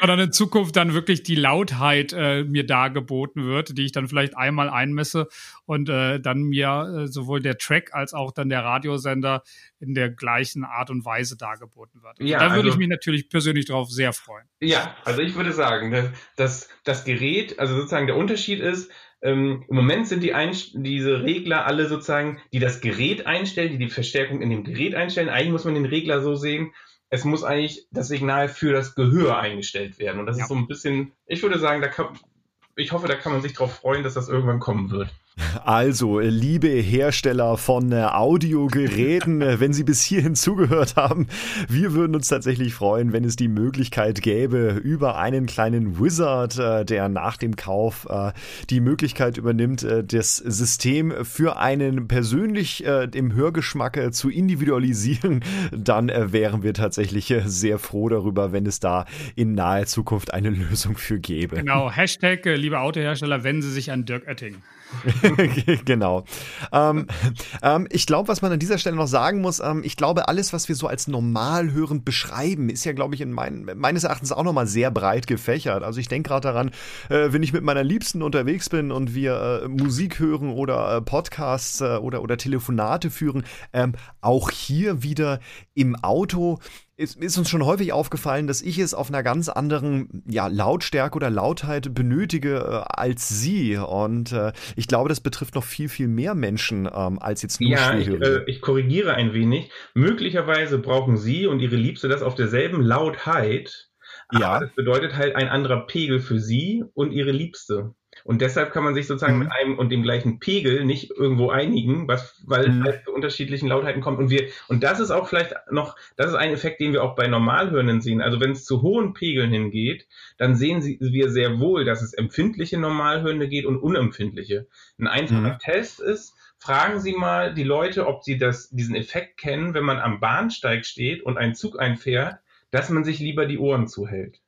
sondern in Zukunft dann wirklich die Lautheit äh, mir dargeboten wird, die ich dann vielleicht einmal einmesse und äh, dann mir äh, sowohl der Track als auch dann der Radiosender in der gleichen Art und Weise dargeboten wird. Also ja, da würde also, ich mich natürlich persönlich drauf sehr freuen. Ja, also ich würde sagen, dass, dass das Gerät, also sozusagen der Unterschied ist, ähm, Im Moment sind die diese Regler alle sozusagen, die das Gerät einstellen, die die Verstärkung in dem Gerät einstellen. Eigentlich muss man den Regler so sehen, es muss eigentlich das Signal für das Gehör eingestellt werden. Und das ja. ist so ein bisschen, ich würde sagen, da kann, ich hoffe, da kann man sich darauf freuen, dass das irgendwann kommen wird. Also, liebe Hersteller von äh, Audiogeräten, äh, wenn Sie bis hierhin zugehört haben, wir würden uns tatsächlich freuen, wenn es die Möglichkeit gäbe, über einen kleinen Wizard, äh, der nach dem Kauf die Möglichkeit übernimmt, das System für einen persönlich im Hörgeschmack zu individualisieren, dann wären wir tatsächlich sehr froh darüber, wenn es da in naher Zukunft eine Lösung für gäbe. Genau, Hashtag, liebe Autohersteller, wenden Sie sich an Dirk Oetting. genau. Ähm, ähm, ich glaube, was man an dieser Stelle noch sagen muss, ähm, ich glaube, alles, was wir so als normal hörend beschreiben, ist ja, glaube ich, in mein, meines Erachtens auch nochmal sehr breit gefächert. Also ich denke gerade daran, äh, wenn ich mit meiner Liebsten unterwegs bin und wir äh, Musik hören oder äh, Podcasts äh, oder, oder Telefonate führen, ähm, auch hier wieder im Auto ist, ist, uns schon häufig aufgefallen, dass ich es auf einer ganz anderen ja, Lautstärke oder Lautheit benötige äh, als Sie. Und äh, ich glaube, das betrifft noch viel, viel mehr Menschen ähm, als jetzt nur Ja, ich, äh, ich, korrigiere ein wenig. Möglicherweise brauchen Sie und Ihre Liebste das auf derselben Lautheit. Ja. Aber das bedeutet halt ein anderer Pegel für Sie und Ihre Liebste. Und deshalb kann man sich sozusagen mhm. mit einem und dem gleichen Pegel nicht irgendwo einigen, was, weil mhm. es halt zu unterschiedlichen Lautheiten kommt. Und wir, und das ist auch vielleicht noch, das ist ein Effekt, den wir auch bei Normalhörenden sehen. Also wenn es zu hohen Pegeln hingeht, dann sehen Sie, wir sehr wohl, dass es empfindliche Normalhörende geht und unempfindliche. Ein einfacher mhm. Test ist, fragen Sie mal die Leute, ob sie das, diesen Effekt kennen, wenn man am Bahnsteig steht und ein Zug einfährt, dass man sich lieber die Ohren zuhält.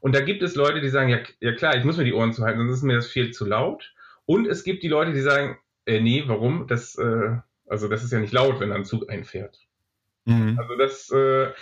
Und da gibt es Leute, die sagen, ja, ja klar, ich muss mir die Ohren zuhalten, sonst ist mir das viel zu laut. Und es gibt die Leute, die sagen, äh, nee, warum? Das, äh, also das ist ja nicht laut, wenn ein Zug einfährt. Mhm. Also das, äh,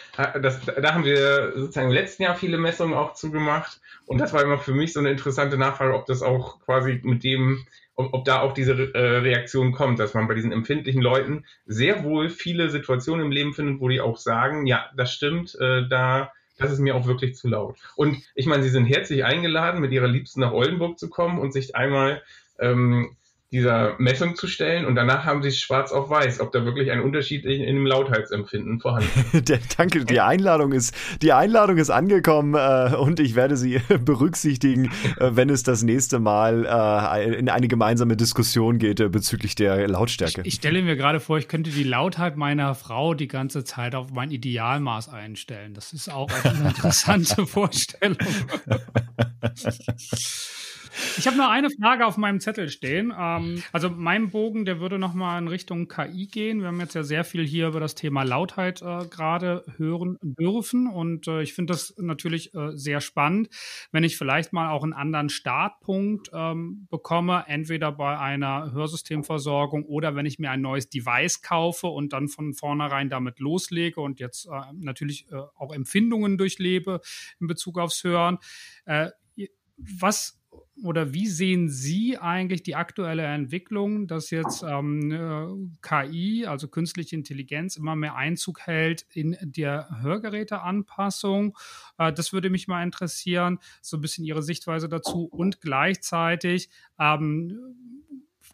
das, da haben wir sozusagen im letzten Jahr viele Messungen auch zugemacht. Und das war immer für mich so eine interessante Nachfrage, ob das auch quasi mit dem, ob, ob da auch diese äh, Reaktion kommt, dass man bei diesen empfindlichen Leuten sehr wohl viele Situationen im Leben findet, wo die auch sagen, ja, das stimmt, äh, da das ist mir auch wirklich zu laut. Und ich meine, Sie sind herzlich eingeladen, mit Ihrer Liebsten nach Oldenburg zu kommen und sich einmal ähm, dieser Messung zu stellen und danach haben sie es schwarz auf weiß, ob da wirklich ein Unterschied in, in dem Lautheitsempfinden vorhanden ist. Danke, die Einladung ist, die Einladung ist angekommen äh, und ich werde sie berücksichtigen, äh, wenn es das nächste Mal äh, in eine gemeinsame Diskussion geht äh, bezüglich der Lautstärke. Ich, ich, stelle mir gerade vor, ich könnte die Lautheit meiner Frau die ganze Zeit auf mein Idealmaß einstellen. Das ist auch eine interessante Vorstellung. Ich habe noch eine Frage auf meinem Zettel stehen. Ähm, also mein Bogen, der würde noch mal in Richtung KI gehen. Wir haben jetzt ja sehr viel hier über das Thema Lautheit äh, gerade hören dürfen und äh, ich finde das natürlich äh, sehr spannend, wenn ich vielleicht mal auch einen anderen Startpunkt ähm, bekomme, entweder bei einer Hörsystemversorgung oder wenn ich mir ein neues Device kaufe und dann von vornherein damit loslege und jetzt äh, natürlich äh, auch Empfindungen durchlebe in Bezug aufs Hören. Äh, was oder wie sehen Sie eigentlich die aktuelle Entwicklung, dass jetzt ähm, äh, KI, also künstliche Intelligenz, immer mehr Einzug hält in der Hörgeräteanpassung? Äh, das würde mich mal interessieren, so ein bisschen Ihre Sichtweise dazu und gleichzeitig ähm,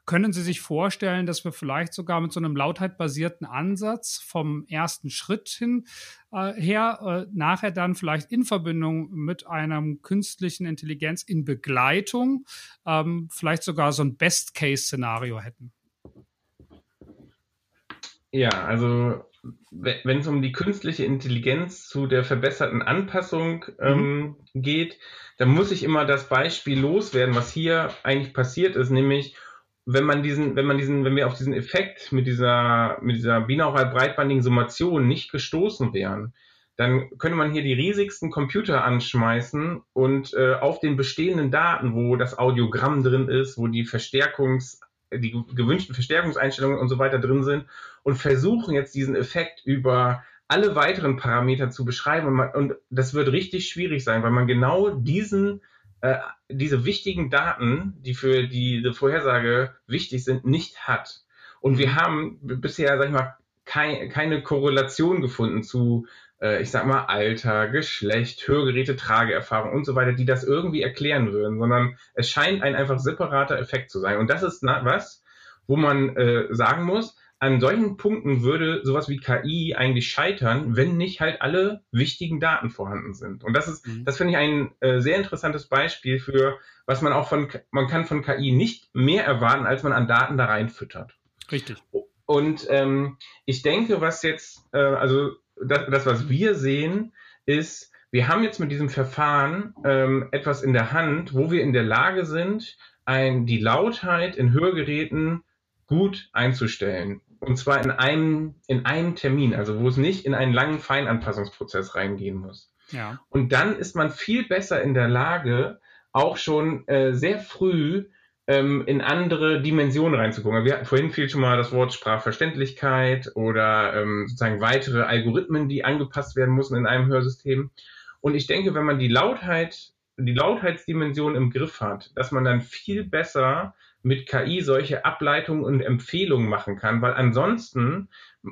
können Sie sich vorstellen, dass wir vielleicht sogar mit so einem lautheitbasierten Ansatz vom ersten Schritt hin äh, her, äh, nachher dann vielleicht in Verbindung mit einem künstlichen Intelligenz in Begleitung ähm, vielleicht sogar so ein Best-Case-Szenario hätten? Ja, also wenn es um die künstliche Intelligenz zu der verbesserten Anpassung ähm, mhm. geht, dann muss ich immer das Beispiel loswerden, was hier eigentlich passiert ist, nämlich wenn man diesen, wenn man diesen, wenn wir auf diesen Effekt mit dieser, mit dieser binaural breitbandigen Summation nicht gestoßen wären, dann könnte man hier die riesigsten Computer anschmeißen und äh, auf den bestehenden Daten, wo das Audiogramm drin ist, wo die Verstärkungs, die gewünschten Verstärkungseinstellungen und so weiter drin sind und versuchen jetzt diesen Effekt über alle weiteren Parameter zu beschreiben. Und, man, und das wird richtig schwierig sein, weil man genau diesen äh, diese wichtigen Daten, die für diese Vorhersage wichtig sind, nicht hat. Und wir haben bisher, sag ich mal, kein, keine Korrelation gefunden zu, äh, ich sag mal, Alter, Geschlecht, Hörgeräte, Trageerfahrung und so weiter, die das irgendwie erklären würden, sondern es scheint ein einfach separater Effekt zu sein. Und das ist na, was, wo man äh, sagen muss, an solchen Punkten würde sowas wie KI eigentlich scheitern, wenn nicht halt alle wichtigen Daten vorhanden sind. Und das ist, mhm. das finde ich ein äh, sehr interessantes Beispiel für, was man auch von, man kann von KI nicht mehr erwarten, als man an Daten da reinfüttert. Richtig. Und ähm, ich denke, was jetzt, äh, also das, das, was wir sehen, ist, wir haben jetzt mit diesem Verfahren ähm, etwas in der Hand, wo wir in der Lage sind, ein, die Lautheit in Hörgeräten gut einzustellen. Und zwar in einem, in einem Termin, also wo es nicht in einen langen Feinanpassungsprozess reingehen muss. Ja. Und dann ist man viel besser in der Lage, auch schon äh, sehr früh ähm, in andere Dimensionen reinzugucken. Wir hatten vorhin viel schon mal das Wort Sprachverständlichkeit oder ähm, sozusagen weitere Algorithmen, die angepasst werden müssen in einem Hörsystem. Und ich denke, wenn man die Lautheit, die Lautheitsdimension im Griff hat, dass man dann viel besser mit KI solche Ableitungen und Empfehlungen machen kann, weil ansonsten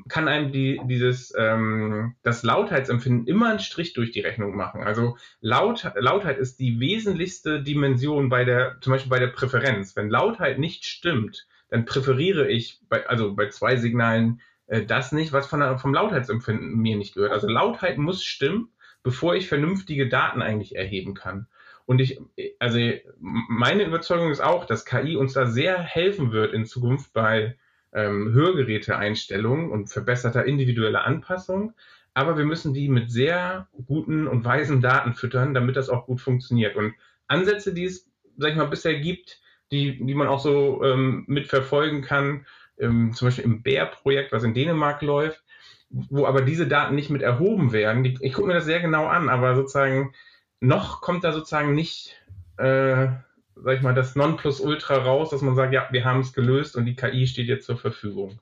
kann einem die, dieses ähm, das Lautheitsempfinden immer einen Strich durch die Rechnung machen. Also Laut, Lautheit ist die wesentlichste Dimension bei der, zum Beispiel bei der Präferenz. Wenn Lautheit nicht stimmt, dann präferiere ich bei, also bei zwei Signalen äh, das nicht, was von, vom Lautheitsempfinden mir nicht gehört. Also Lautheit muss stimmen, bevor ich vernünftige Daten eigentlich erheben kann. Und ich, also meine Überzeugung ist auch, dass KI uns da sehr helfen wird in Zukunft bei ähm, Hörgeräteeinstellungen und verbesserter individueller Anpassung. Aber wir müssen die mit sehr guten und weisen Daten füttern, damit das auch gut funktioniert. Und Ansätze, die es, sag ich mal, bisher gibt, die, die man auch so ähm, mitverfolgen kann, ähm, zum Beispiel im BEAR-Projekt, was in Dänemark läuft, wo aber diese Daten nicht mit erhoben werden. Die, ich gucke mir das sehr genau an, aber sozusagen noch kommt da sozusagen nicht, äh, sag ich mal, das Nonplusultra raus, dass man sagt, ja, wir haben es gelöst und die KI steht jetzt zur Verfügung.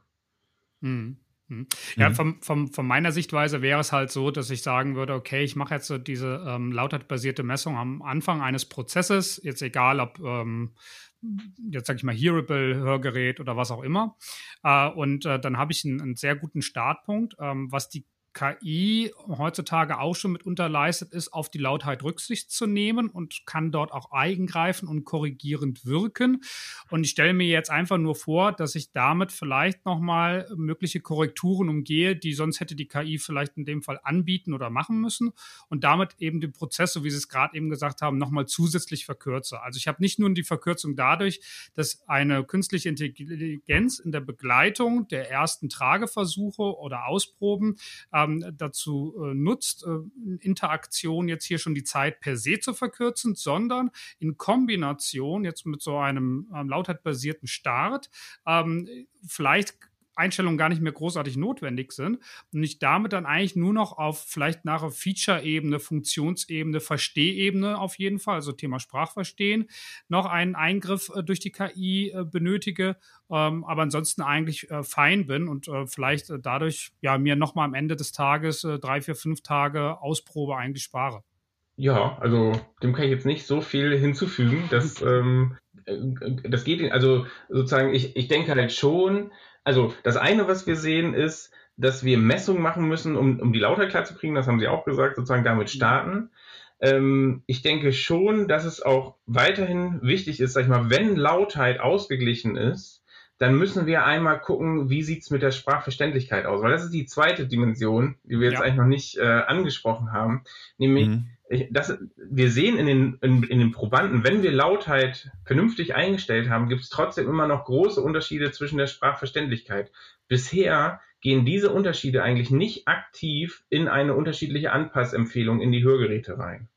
Hm. hm. Ja, mhm. von, von, von meiner Sichtweise wäre es halt so, dass ich sagen würde, okay, ich mache jetzt so diese ähm, lautheitbasierte Messung am Anfang eines Prozesses, jetzt egal ob ähm, jetzt sage ich mal Hearable Hörgerät oder was auch immer. Äh, und äh, dann habe ich einen, einen, sehr guten Startpunkt, ähm, was die KI heutzutage auch schon mitunter leistet, ist, auf die Lautheit Rücksicht zu nehmen und kann dort auch eingreifen und korrigierend wirken. Und ich stelle mir jetzt einfach nur vor, dass ich damit vielleicht nochmal mögliche Korrekturen umgehe, die sonst hätte die KI vielleicht in dem Fall anbieten oder machen müssen und damit eben den Prozess, so wie Sie es gerade eben gesagt haben, nochmal zusätzlich verkürze. Also ich habe nicht nur die Verkürzung dadurch, dass eine künstliche Intelligenz in der Begleitung der ersten Trageversuche oder Ausproben äh, ähm, dazu äh, nutzt, äh, Interaktion jetzt hier schon die Zeit per se zu verkürzen, sondern in Kombination jetzt mit so einem ähm, lautheitbasierten Start ähm, vielleicht Einstellungen gar nicht mehr großartig notwendig sind und ich damit dann eigentlich nur noch auf vielleicht nachher Feature-Ebene, Funktionsebene, Verstehebene auf jeden Fall, also Thema Sprachverstehen, noch einen Eingriff äh, durch die KI äh, benötige, ähm, aber ansonsten eigentlich äh, fein bin und äh, vielleicht äh, dadurch ja mir nochmal am Ende des Tages äh, drei, vier, fünf Tage Ausprobe eigentlich spare. Ja, also dem kann ich jetzt nicht so viel hinzufügen. Das, ähm, das geht, also sozusagen, ich, ich denke halt schon, also das eine, was wir sehen, ist, dass wir Messungen machen müssen, um, um die Lautheit klar zu kriegen. Das haben Sie auch gesagt, sozusagen damit starten. Ähm, ich denke schon, dass es auch weiterhin wichtig ist, sag ich mal, wenn Lautheit ausgeglichen ist, dann müssen wir einmal gucken, wie sieht's mit der Sprachverständlichkeit aus. Weil das ist die zweite Dimension, die wir jetzt ja. eigentlich noch nicht äh, angesprochen haben. Nämlich, mhm das, wir sehen in den, in, in den Probanden, wenn wir Lautheit vernünftig eingestellt haben, gibt es trotzdem immer noch große Unterschiede zwischen der Sprachverständlichkeit. Bisher gehen diese Unterschiede eigentlich nicht aktiv in eine unterschiedliche Anpassempfehlung in die Hörgeräte rein.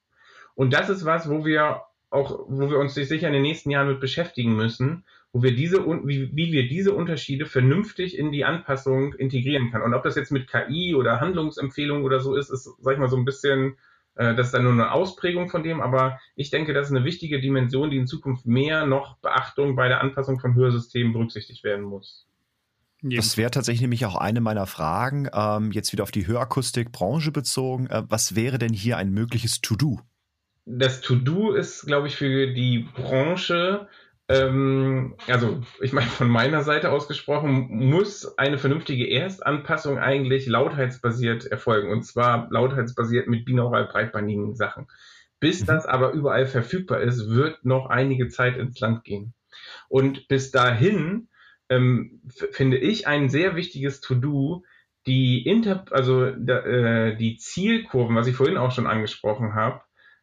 Und das ist was, wo wir auch, wo wir uns sicher in den nächsten Jahren mit beschäftigen müssen, wo wir diese, wie, wie wir diese Unterschiede vernünftig in die Anpassung integrieren können. Und ob das jetzt mit KI oder Handlungsempfehlungen oder so ist, ist, sag ich mal, so ein bisschen, das ist dann nur eine Ausprägung von dem, aber ich denke, das ist eine wichtige Dimension, die in Zukunft mehr noch Beachtung bei der Anpassung von Hörsystemen berücksichtigt werden muss. Das wäre tatsächlich nämlich auch eine meiner Fragen, ähm, jetzt wieder auf die Hörakustikbranche bezogen. Äh, was wäre denn hier ein mögliches To-Do? Das To-Do ist, glaube ich, für die Branche ähm, also ich meine von meiner Seite aus gesprochen, muss eine vernünftige Erstanpassung eigentlich lautheitsbasiert erfolgen. Und zwar lautheitsbasiert mit binaural breitbandigen Sachen. Bis mhm. das aber überall verfügbar ist, wird noch einige Zeit ins Land gehen. Und bis dahin ähm, finde ich ein sehr wichtiges To-Do, die Inter also äh, die Zielkurven, was ich vorhin auch schon angesprochen habe,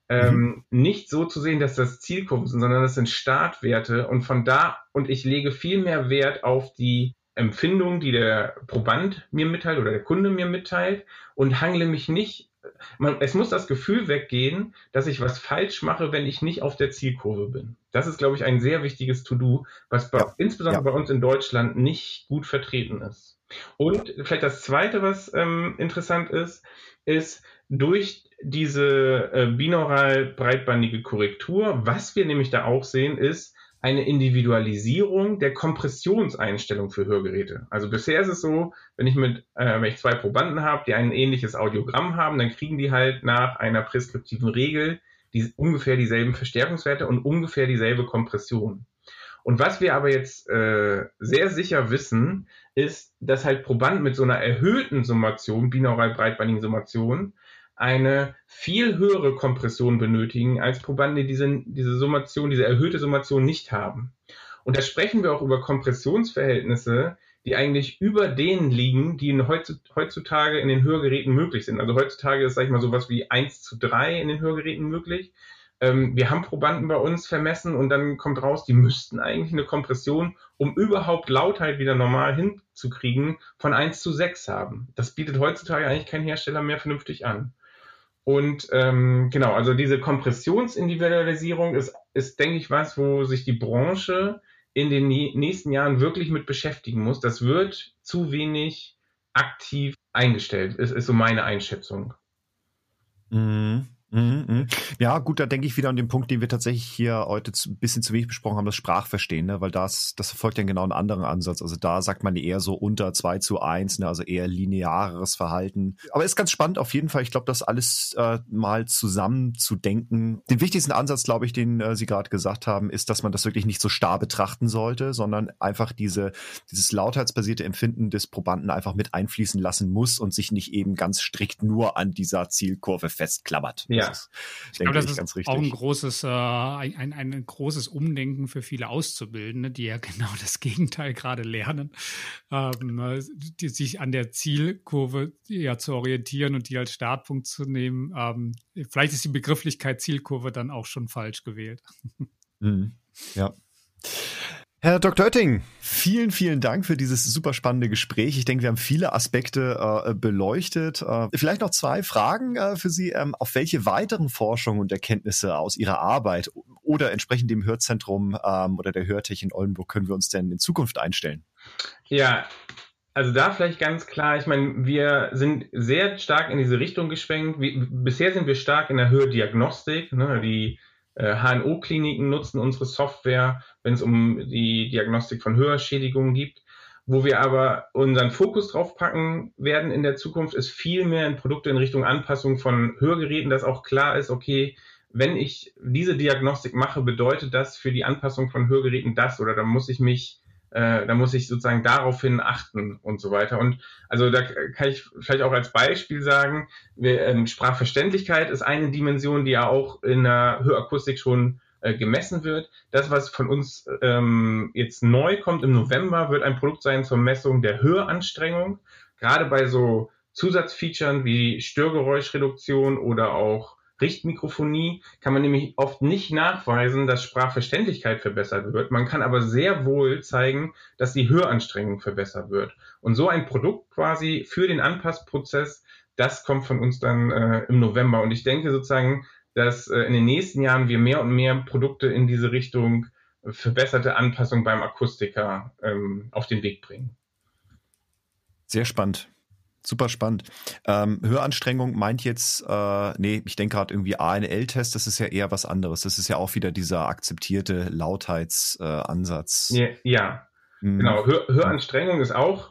ähm, mhm. nicht so zu sehen, dass das Zielkurven sind, sondern das sind Startwerte und von da und ich lege viel mehr Wert auf die Empfindung, die der Proband mir mitteilt oder der Kunde mir mitteilt und hangle mich nicht. Man, es muss das Gefühl weggehen, dass ich was falsch mache, wenn ich nicht auf der Zielkurve bin. Das ist, glaube ich, ein sehr wichtiges To-Do, was bei, ja. insbesondere ja. bei uns in Deutschland nicht gut vertreten ist. Und vielleicht das Zweite, was ähm, interessant ist, ist, durch diese äh, binaural breitbandige Korrektur, was wir nämlich da auch sehen, ist eine Individualisierung der Kompressionseinstellung für Hörgeräte. Also bisher ist es so, wenn ich mit, äh, wenn ich zwei Probanden habe, die ein ähnliches Audiogramm haben, dann kriegen die halt nach einer preskriptiven Regel die, ungefähr dieselben Verstärkungswerte und ungefähr dieselbe Kompression. Und was wir aber jetzt äh, sehr sicher wissen, ist, dass halt Probanden mit so einer erhöhten Summation, binaural breitbandigen Summation, eine viel höhere Kompression benötigen als Probanden, die diese, diese Summation, diese erhöhte Summation nicht haben. Und da sprechen wir auch über Kompressionsverhältnisse, die eigentlich über denen liegen, die in heutzutage in den Hörgeräten möglich sind. Also heutzutage ist, sag ich mal, sowas wie 1 zu 3 in den Hörgeräten möglich. Ähm, wir haben Probanden bei uns vermessen und dann kommt raus, die müssten eigentlich eine Kompression, um überhaupt Lautheit wieder normal hinzukriegen, von 1 zu 6 haben. Das bietet heutzutage eigentlich kein Hersteller mehr vernünftig an. Und ähm, genau, also diese Kompressionsindividualisierung ist, ist, denke ich, was, wo sich die Branche in den nächsten Jahren wirklich mit beschäftigen muss. Das wird zu wenig aktiv eingestellt, ist, ist so meine Einschätzung. Mhm. Mhm, mhm. Ja, gut, da denke ich wieder an den Punkt, den wir tatsächlich hier heute ein bisschen zu wenig besprochen haben, das Sprachverstehen, ne? weil das, das verfolgt ja genau einen anderen Ansatz. Also da sagt man eher so unter zwei zu eins, ne? also eher lineares Verhalten. Aber ist ganz spannend auf jeden Fall. Ich glaube, das alles äh, mal zusammen zu denken. Den wichtigsten Ansatz, glaube ich, den äh, Sie gerade gesagt haben, ist, dass man das wirklich nicht so starr betrachten sollte, sondern einfach diese, dieses lautheitsbasierte Empfinden des Probanden einfach mit einfließen lassen muss und sich nicht eben ganz strikt nur an dieser Zielkurve festklammert. Ja. Ja. Ist, ich glaube, das ich, ist auch ein großes, äh, ein, ein, ein, großes Umdenken für viele Auszubildende, die ja genau das Gegenteil gerade lernen, ähm, äh, die, sich an der Zielkurve ja zu orientieren und die als Startpunkt zu nehmen. Ähm, vielleicht ist die Begrifflichkeit Zielkurve dann auch schon falsch gewählt. Mhm. Ja. Herr Dr. Oetting, vielen, vielen Dank für dieses super spannende Gespräch. Ich denke, wir haben viele Aspekte äh, beleuchtet. Äh, vielleicht noch zwei Fragen äh, für Sie. Ähm, auf welche weiteren Forschungen und Erkenntnisse aus Ihrer Arbeit oder entsprechend dem Hörzentrum ähm, oder der Hörtech in Oldenburg können wir uns denn in Zukunft einstellen? Ja, also da vielleicht ganz klar, ich meine, wir sind sehr stark in diese Richtung geschwenkt. Wie, bisher sind wir stark in der Hördiagnostik, ne, die HNO-Kliniken äh, nutzen unsere Software, wenn es um die Diagnostik von Hörschädigungen gibt. Wo wir aber unseren Fokus drauf packen werden in der Zukunft, ist viel mehr in Produkte in Richtung Anpassung von Hörgeräten, dass auch klar ist, okay, wenn ich diese Diagnostik mache, bedeutet das für die Anpassung von Hörgeräten das oder da muss ich mich äh, da muss ich sozusagen daraufhin achten und so weiter. Und also da kann ich vielleicht auch als Beispiel sagen, wir, ähm, Sprachverständlichkeit ist eine Dimension, die ja auch in der Hörakustik schon äh, gemessen wird. Das, was von uns ähm, jetzt neu kommt im November, wird ein Produkt sein zur Messung der Höranstrengung. Gerade bei so Zusatzfeaturen wie Störgeräuschreduktion oder auch Richtmikrofonie kann man nämlich oft nicht nachweisen, dass Sprachverständlichkeit verbessert wird. Man kann aber sehr wohl zeigen, dass die Höranstrengung verbessert wird. Und so ein Produkt quasi für den Anpassprozess, das kommt von uns dann äh, im November. Und ich denke sozusagen, dass äh, in den nächsten Jahren wir mehr und mehr Produkte in diese Richtung verbesserte Anpassung beim Akustiker ähm, auf den Weg bringen. Sehr spannend. Super spannend. Ähm, Höranstrengung meint jetzt, äh, nee, ich denke gerade irgendwie ANL-Test, das ist ja eher was anderes. Das ist ja auch wieder dieser akzeptierte Lautheitsansatz. Äh, ja, ja. Mhm. genau. Hör Höranstrengung ist auch,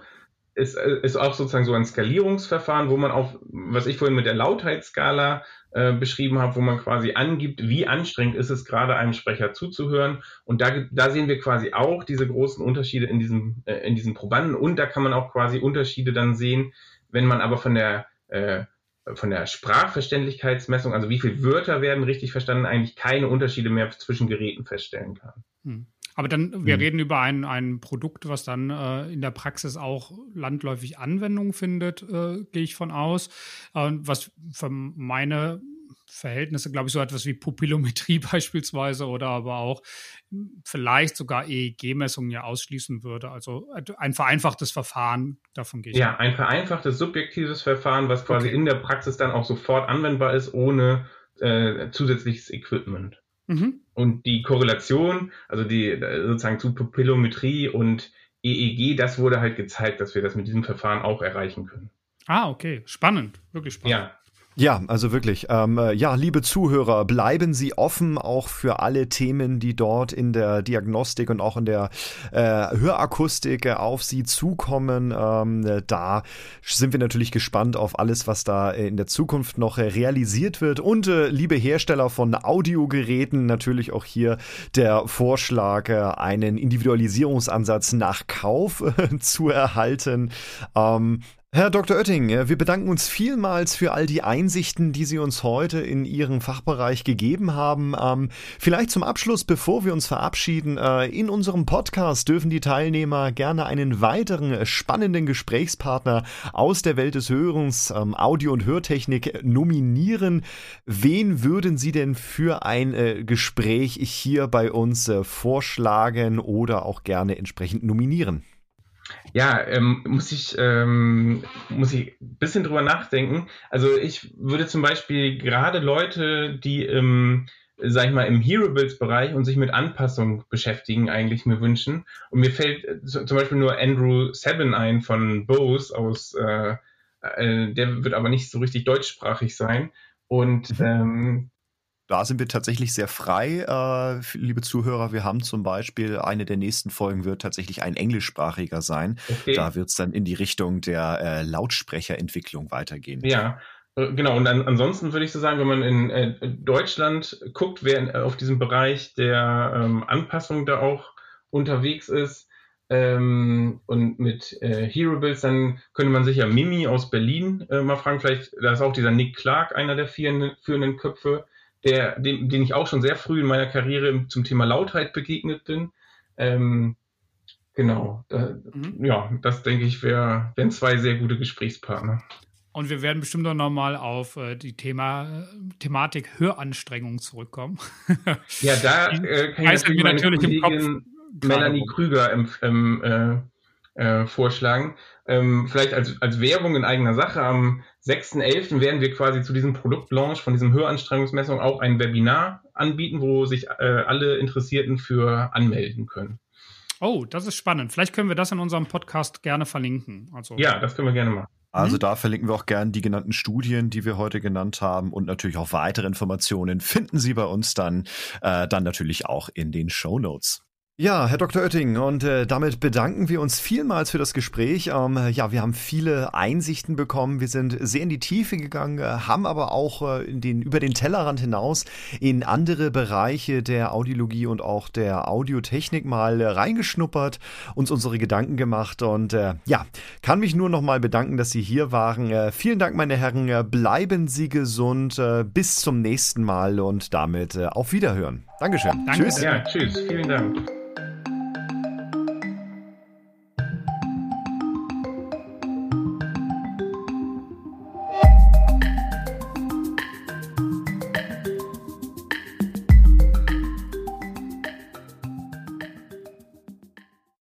ist, ist auch sozusagen so ein Skalierungsverfahren, wo man auf, was ich vorhin mit der Lautheitsskala äh, beschrieben habe, wo man quasi angibt, wie anstrengend ist es gerade einem Sprecher zuzuhören. Und da, da sehen wir quasi auch diese großen Unterschiede in diesem, äh, in diesen Probanden. Und da kann man auch quasi Unterschiede dann sehen, wenn man aber von der äh, von der Sprachverständlichkeitsmessung, also wie viele Wörter werden richtig verstanden, eigentlich keine Unterschiede mehr zwischen Geräten feststellen kann. Hm. Aber dann, wir hm. reden über ein, ein Produkt, was dann äh, in der Praxis auch landläufig Anwendung findet, äh, gehe ich von aus. Äh, was für meine Verhältnisse, glaube ich, so etwas wie Pupillometrie beispielsweise oder aber auch vielleicht sogar EEG-Messungen ja ausschließen würde. Also ein vereinfachtes Verfahren, davon gehe ich. Ja, ein vereinfachtes subjektives Verfahren, was quasi okay. in der Praxis dann auch sofort anwendbar ist, ohne äh, zusätzliches Equipment. Mhm. Und die Korrelation, also die sozusagen zu Pupillometrie und EEG, das wurde halt gezeigt, dass wir das mit diesem Verfahren auch erreichen können. Ah, okay. Spannend. Wirklich spannend. Ja. Ja, also wirklich. Ähm, äh, ja, liebe Zuhörer, bleiben Sie offen auch für alle Themen, die dort in der Diagnostik und auch in der äh, Hörakustik auf Sie zukommen. Ähm, äh, da sind wir natürlich gespannt auf alles, was da in der Zukunft noch äh, realisiert wird. Und äh, liebe Hersteller von Audiogeräten, natürlich auch hier der Vorschlag, äh, einen Individualisierungsansatz nach Kauf zu erhalten. Ähm, Herr Dr. Oetting, äh, wir bedanken uns vielmals für all die Einsichten, die Sie uns heute in Ihren Fachbereich gegeben haben. Ähm, vielleicht zum Abschluss, bevor wir uns verabschieden, äh, in unserem Podcast dürfen die Teilnehmer gerne einen weiteren äh, spannenden Gesprächspartner aus der Welt des Hörens, ähm, Audio- und Hörtechnik nominieren. Wen würden Sie denn für ein Gespräch hier bei uns vorschlagen oder auch gerne entsprechend nominieren? Ja, ähm, muss ich ähm, muss ich ein bisschen drüber nachdenken. Also ich würde zum Beispiel gerade Leute, die im sag ich mal, im Hearables-Bereich und sich mit Anpassung beschäftigen, eigentlich mir wünschen. Und mir fällt äh, zum Beispiel nur Andrew Seven ein von Bose aus, äh, äh, der wird aber nicht so richtig deutschsprachig sein. Und mhm. ähm, da sind wir tatsächlich sehr frei, äh, liebe Zuhörer. Wir haben zum Beispiel, eine der nächsten Folgen wird tatsächlich ein englischsprachiger sein. Okay. Da wird es dann in die Richtung der äh, Lautsprecherentwicklung weitergehen. Ja, äh, genau. Und an, ansonsten würde ich so sagen, wenn man in äh, Deutschland guckt, wer auf diesem Bereich der ähm, Anpassung da auch unterwegs ist, ähm, und mit äh, Hearables, dann könnte man sich ja Mimi aus Berlin äh, mal fragen. Vielleicht, da ist auch dieser Nick Clark, einer der vier, führenden Köpfe der, den, den ich auch schon sehr früh in meiner Karriere zum Thema Lautheit begegnet bin. Ähm, genau, da, mhm. ja, das denke ich wär, wären zwei sehr gute Gesprächspartner. Und wir werden bestimmt auch nochmal auf äh, die Thema, Thematik Höranstrengung zurückkommen. ja, da äh, kann ich natürlich, natürlich im Kopf Melanie Krüger im, im, äh, äh, vorschlagen. Ähm, vielleicht als, als Werbung in eigener Sache. Am 6.11. werden wir quasi zu diesem Produktlaunch von diesem Höranstrengungsmessung auch ein Webinar anbieten, wo sich äh, alle Interessierten für anmelden können. Oh, das ist spannend. Vielleicht können wir das in unserem Podcast gerne verlinken. Also, ja, das können wir gerne machen. Also mhm. da verlinken wir auch gerne die genannten Studien, die wir heute genannt haben und natürlich auch weitere Informationen finden Sie bei uns dann, äh, dann natürlich auch in den Show Notes. Ja, Herr Dr. Oetting, und äh, damit bedanken wir uns vielmals für das Gespräch. Ähm, ja, wir haben viele Einsichten bekommen, wir sind sehr in die Tiefe gegangen, äh, haben aber auch äh, den, über den Tellerrand hinaus in andere Bereiche der Audiologie und auch der Audiotechnik mal reingeschnuppert, uns unsere Gedanken gemacht und äh, ja, kann mich nur noch mal bedanken, dass Sie hier waren. Äh, vielen Dank, meine Herren, äh, bleiben Sie gesund, bis zum nächsten Mal und damit auf Wiederhören. Dankeschön. Danke. Tschüss. Ja, tschüss. Vielen Dank.